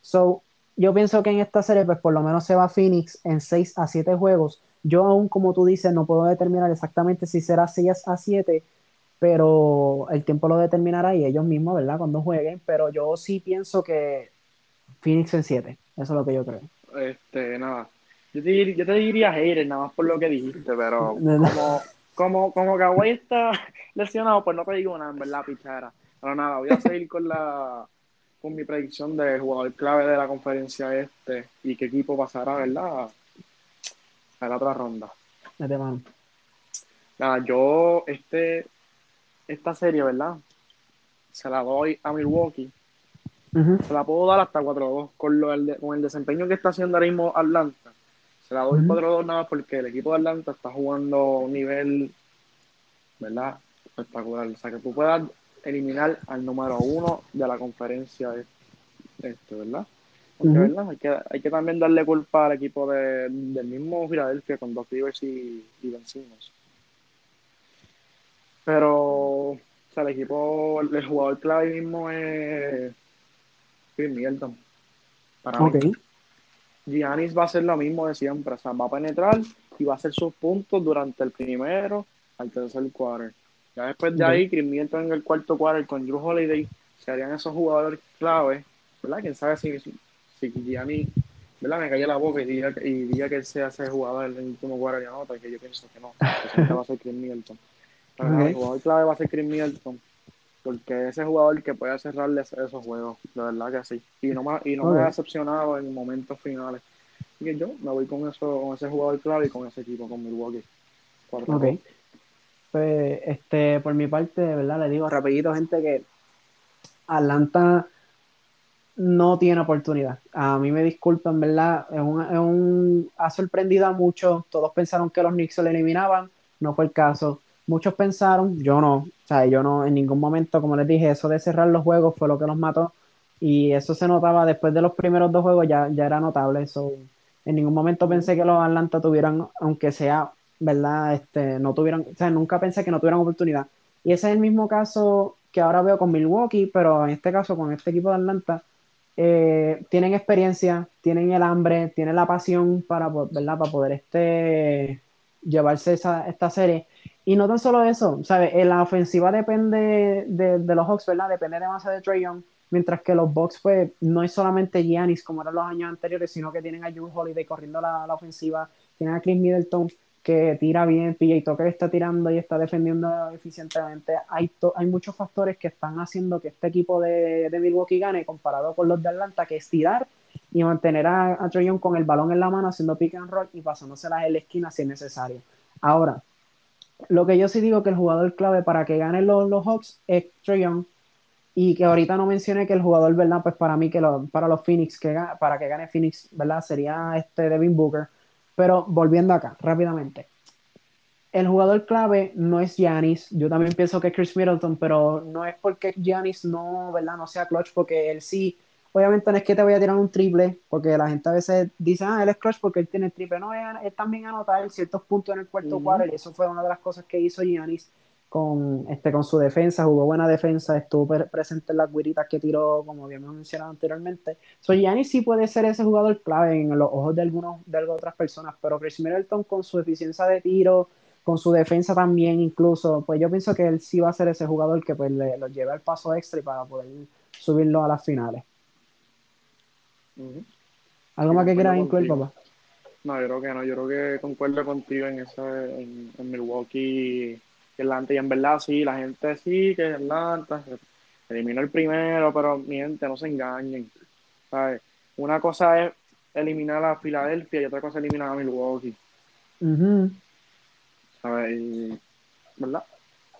So, yo pienso que en esta serie, pues por lo menos se va Phoenix en 6 a 7 juegos. Yo aún, como tú dices, no puedo determinar exactamente si será 6 a 7, pero el tiempo lo determinará y ellos mismos, ¿verdad? Cuando jueguen, pero yo sí pienso que Phoenix en 7, eso es lo que yo creo. Este, nada, yo te, diría Hayden, nada más por lo que dijiste, pero como, como, como Kawhi está lesionado, pues no te digo nada, en verdad, pichara. Pero nada, voy a seguir con la con mi predicción de jugador clave de la conferencia este y qué equipo pasará, ¿verdad? A la otra ronda. Nada, yo este esta serie, ¿verdad? Se la doy a Milwaukee. Se la puedo dar hasta 4-2 con, el con el desempeño que está haciendo ahora mismo Atlanta. Se la doy 4-2 nada más porque el equipo de Atlanta está jugando a un nivel, ¿verdad? Espectacular. O sea, que tú puedas eliminar al número uno de la conferencia este, ¿verdad? Porque, ¿verdad? Hay que, hay que también darle culpa al equipo de, del mismo Philadelphia con Doc Rivers y, y pero, o sea, el equipo, el jugador clave mismo es Chris Middleton. Para mí. Giannis va a hacer lo mismo de siempre. O sea, va a penetrar y va a hacer sus puntos durante el primero al tercer quarter. Ya después de ahí, Chris Middleton en el cuarto quarter con Drew Holiday serían esos jugadores clave, ¿verdad? Quién sabe si, si Giannis, ¿verdad? Me cayó la boca y diga, y diga que él sea ese jugador en el último quarter y anota, que yo pienso que no, que siempre va a ser Chris Middleton. El jugador clave va a ser Chris Middleton, porque ese jugador que puede cerrarle esos juegos, de verdad que sí. Y no, me, y no me ha decepcionado en momentos finales. Así que yo me voy con, eso, con ese jugador clave y con ese equipo, con Milwaukee. Ok. Pues, este, por mi parte, de verdad, le digo rapidito, gente, que Atlanta no tiene oportunidad. A mí me disculpan, ¿verdad? Es un, es un, ha sorprendido a muchos. Todos pensaron que los Knicks se le eliminaban. No fue el caso muchos pensaron, yo no, o sea, yo no, en ningún momento, como les dije, eso de cerrar los juegos fue lo que los mató y eso se notaba después de los primeros dos juegos, ya, ya era notable, eso en ningún momento pensé que los Atlanta tuvieran, aunque sea, ¿verdad? Este, no tuvieran, o sea, nunca pensé que no tuvieran oportunidad. Y ese es el mismo caso que ahora veo con Milwaukee, pero en este caso con este equipo de Atlanta, eh, tienen experiencia, tienen el hambre, tienen la pasión para, ¿verdad? para poder este, llevarse esa, esta serie. Y no tan solo eso, ¿sabes? En la ofensiva depende de, los Hawks, ¿verdad? Depende demasiado de Trey Young, mientras que los Bucks, pues, no es solamente Giannis como eran los años anteriores, sino que tienen a Drew Holiday corriendo la, la, ofensiva, tienen a Chris Middleton que tira bien, PJ Tucker está tirando y está defendiendo eficientemente. Hay, hay muchos factores que están haciendo que este equipo de, Milwaukee gane comparado con los de Atlanta, que es tirar y mantener a, a Young con el balón en la mano haciendo pick and roll y pasándoselas en la esquina si es necesario. Ahora, lo que yo sí digo que el jugador clave para que ganen los, los Hawks es Trae Young. Y que ahorita no mencioné que el jugador, ¿verdad? Pues para mí, que para los Phoenix, que para que gane Phoenix, ¿verdad? Sería este Devin Booker. Pero volviendo acá, rápidamente. El jugador clave no es Giannis. Yo también pienso que es Chris Middleton, pero no es porque Giannis no, ¿verdad? No sea clutch, porque él sí obviamente no es que te voy a tirar un triple, porque la gente a veces dice, ah, él es clutch porque él tiene triple. No, él, también anota ciertos puntos en el cuarto uh y eso fue una de las cosas que hizo Giannis con, este, con su defensa, jugó buena defensa, estuvo presente en las guiritas que tiró, como habíamos mencionado anteriormente. So, Giannis sí puede ser ese jugador clave en los ojos de algunos de otras personas, pero Chris Middleton con su eficiencia de tiro, con su defensa también incluso, pues yo pienso que él sí va a ser ese jugador que pues le, lo lleve al paso extra para poder subirlo a las finales. ¿Algo más que quieras incluir, papá? No, yo creo que no, yo creo que concuerdo contigo en ese, en, en Milwaukee Atlanta, y en verdad sí, la gente sí que Atlanta eliminó el primero, pero mi gente, no se engañen. ¿sabes? Una cosa es eliminar a Filadelfia y otra cosa es eliminar a Milwaukee. ¿Sabes? ¿Verdad?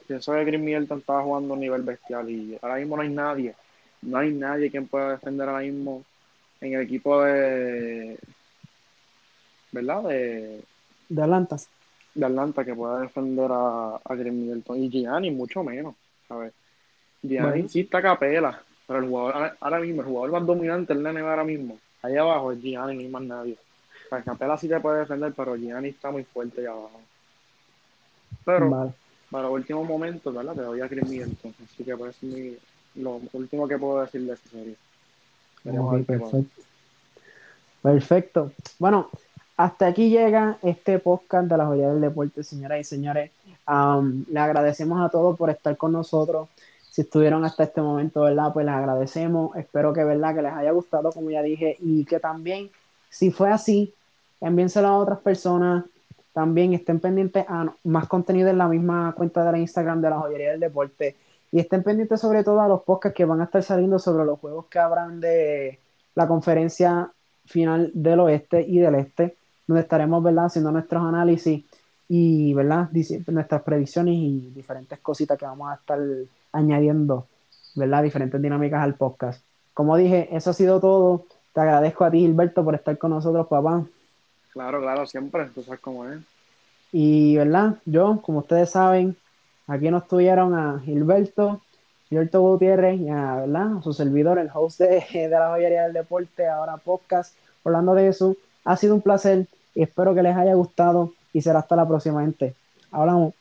Pienso que Chris Middleton estaba jugando a un nivel bestial y ahora mismo no hay nadie, no hay nadie quien pueda defender ahora mismo en el equipo de, ¿verdad? De, de Atlanta de Atlanta que pueda defender a, a Green Middleton. Y Gianni, mucho menos, ¿sabes? Gianni sí está capela, pero el jugador, ahora mismo, el jugador más dominante el NBA ahora mismo, ahí abajo es Gianni, ni más nadie. O Capela sí te puede defender, pero Gianni está muy fuerte allá abajo. Pero, para último momento, ¿verdad? Te doy a Green Middleton, así que puede ser lo último que puedo decir de esa serie. Perfecto. Perfecto. Bueno, hasta aquí llega este podcast de la joya del deporte, señoras y señores. le agradecemos a todos por estar con nosotros. Si estuvieron hasta este momento, ¿verdad? Pues les agradecemos. Espero que, ¿verdad? Que les haya gustado, como ya dije, y que también, si fue así, envíenselo a otras personas. También estén pendientes a más contenido en la misma cuenta de la Instagram de la joyería del deporte. Y estén pendientes sobre todo a los podcasts que van a estar saliendo sobre los juegos que habrán de la conferencia final del oeste y del este donde estaremos ¿verdad? haciendo nuestros análisis y ¿verdad? nuestras predicciones y diferentes cositas que vamos a estar añadiendo, ¿verdad? diferentes dinámicas al podcast. Como dije, eso ha sido todo. Te agradezco a ti, Gilberto, por estar con nosotros, papá. Claro, claro, siempre, tú sabes cómo es. Y, ¿verdad? Yo, como ustedes saben, aquí nos tuvieron a Gilberto, Gilberto Gutiérrez y a, su servidor, el host de, de la joyería del deporte, ahora podcast, hablando de eso. Ha sido un placer y espero que les haya gustado y será hasta la próxima, gente. Hablamos.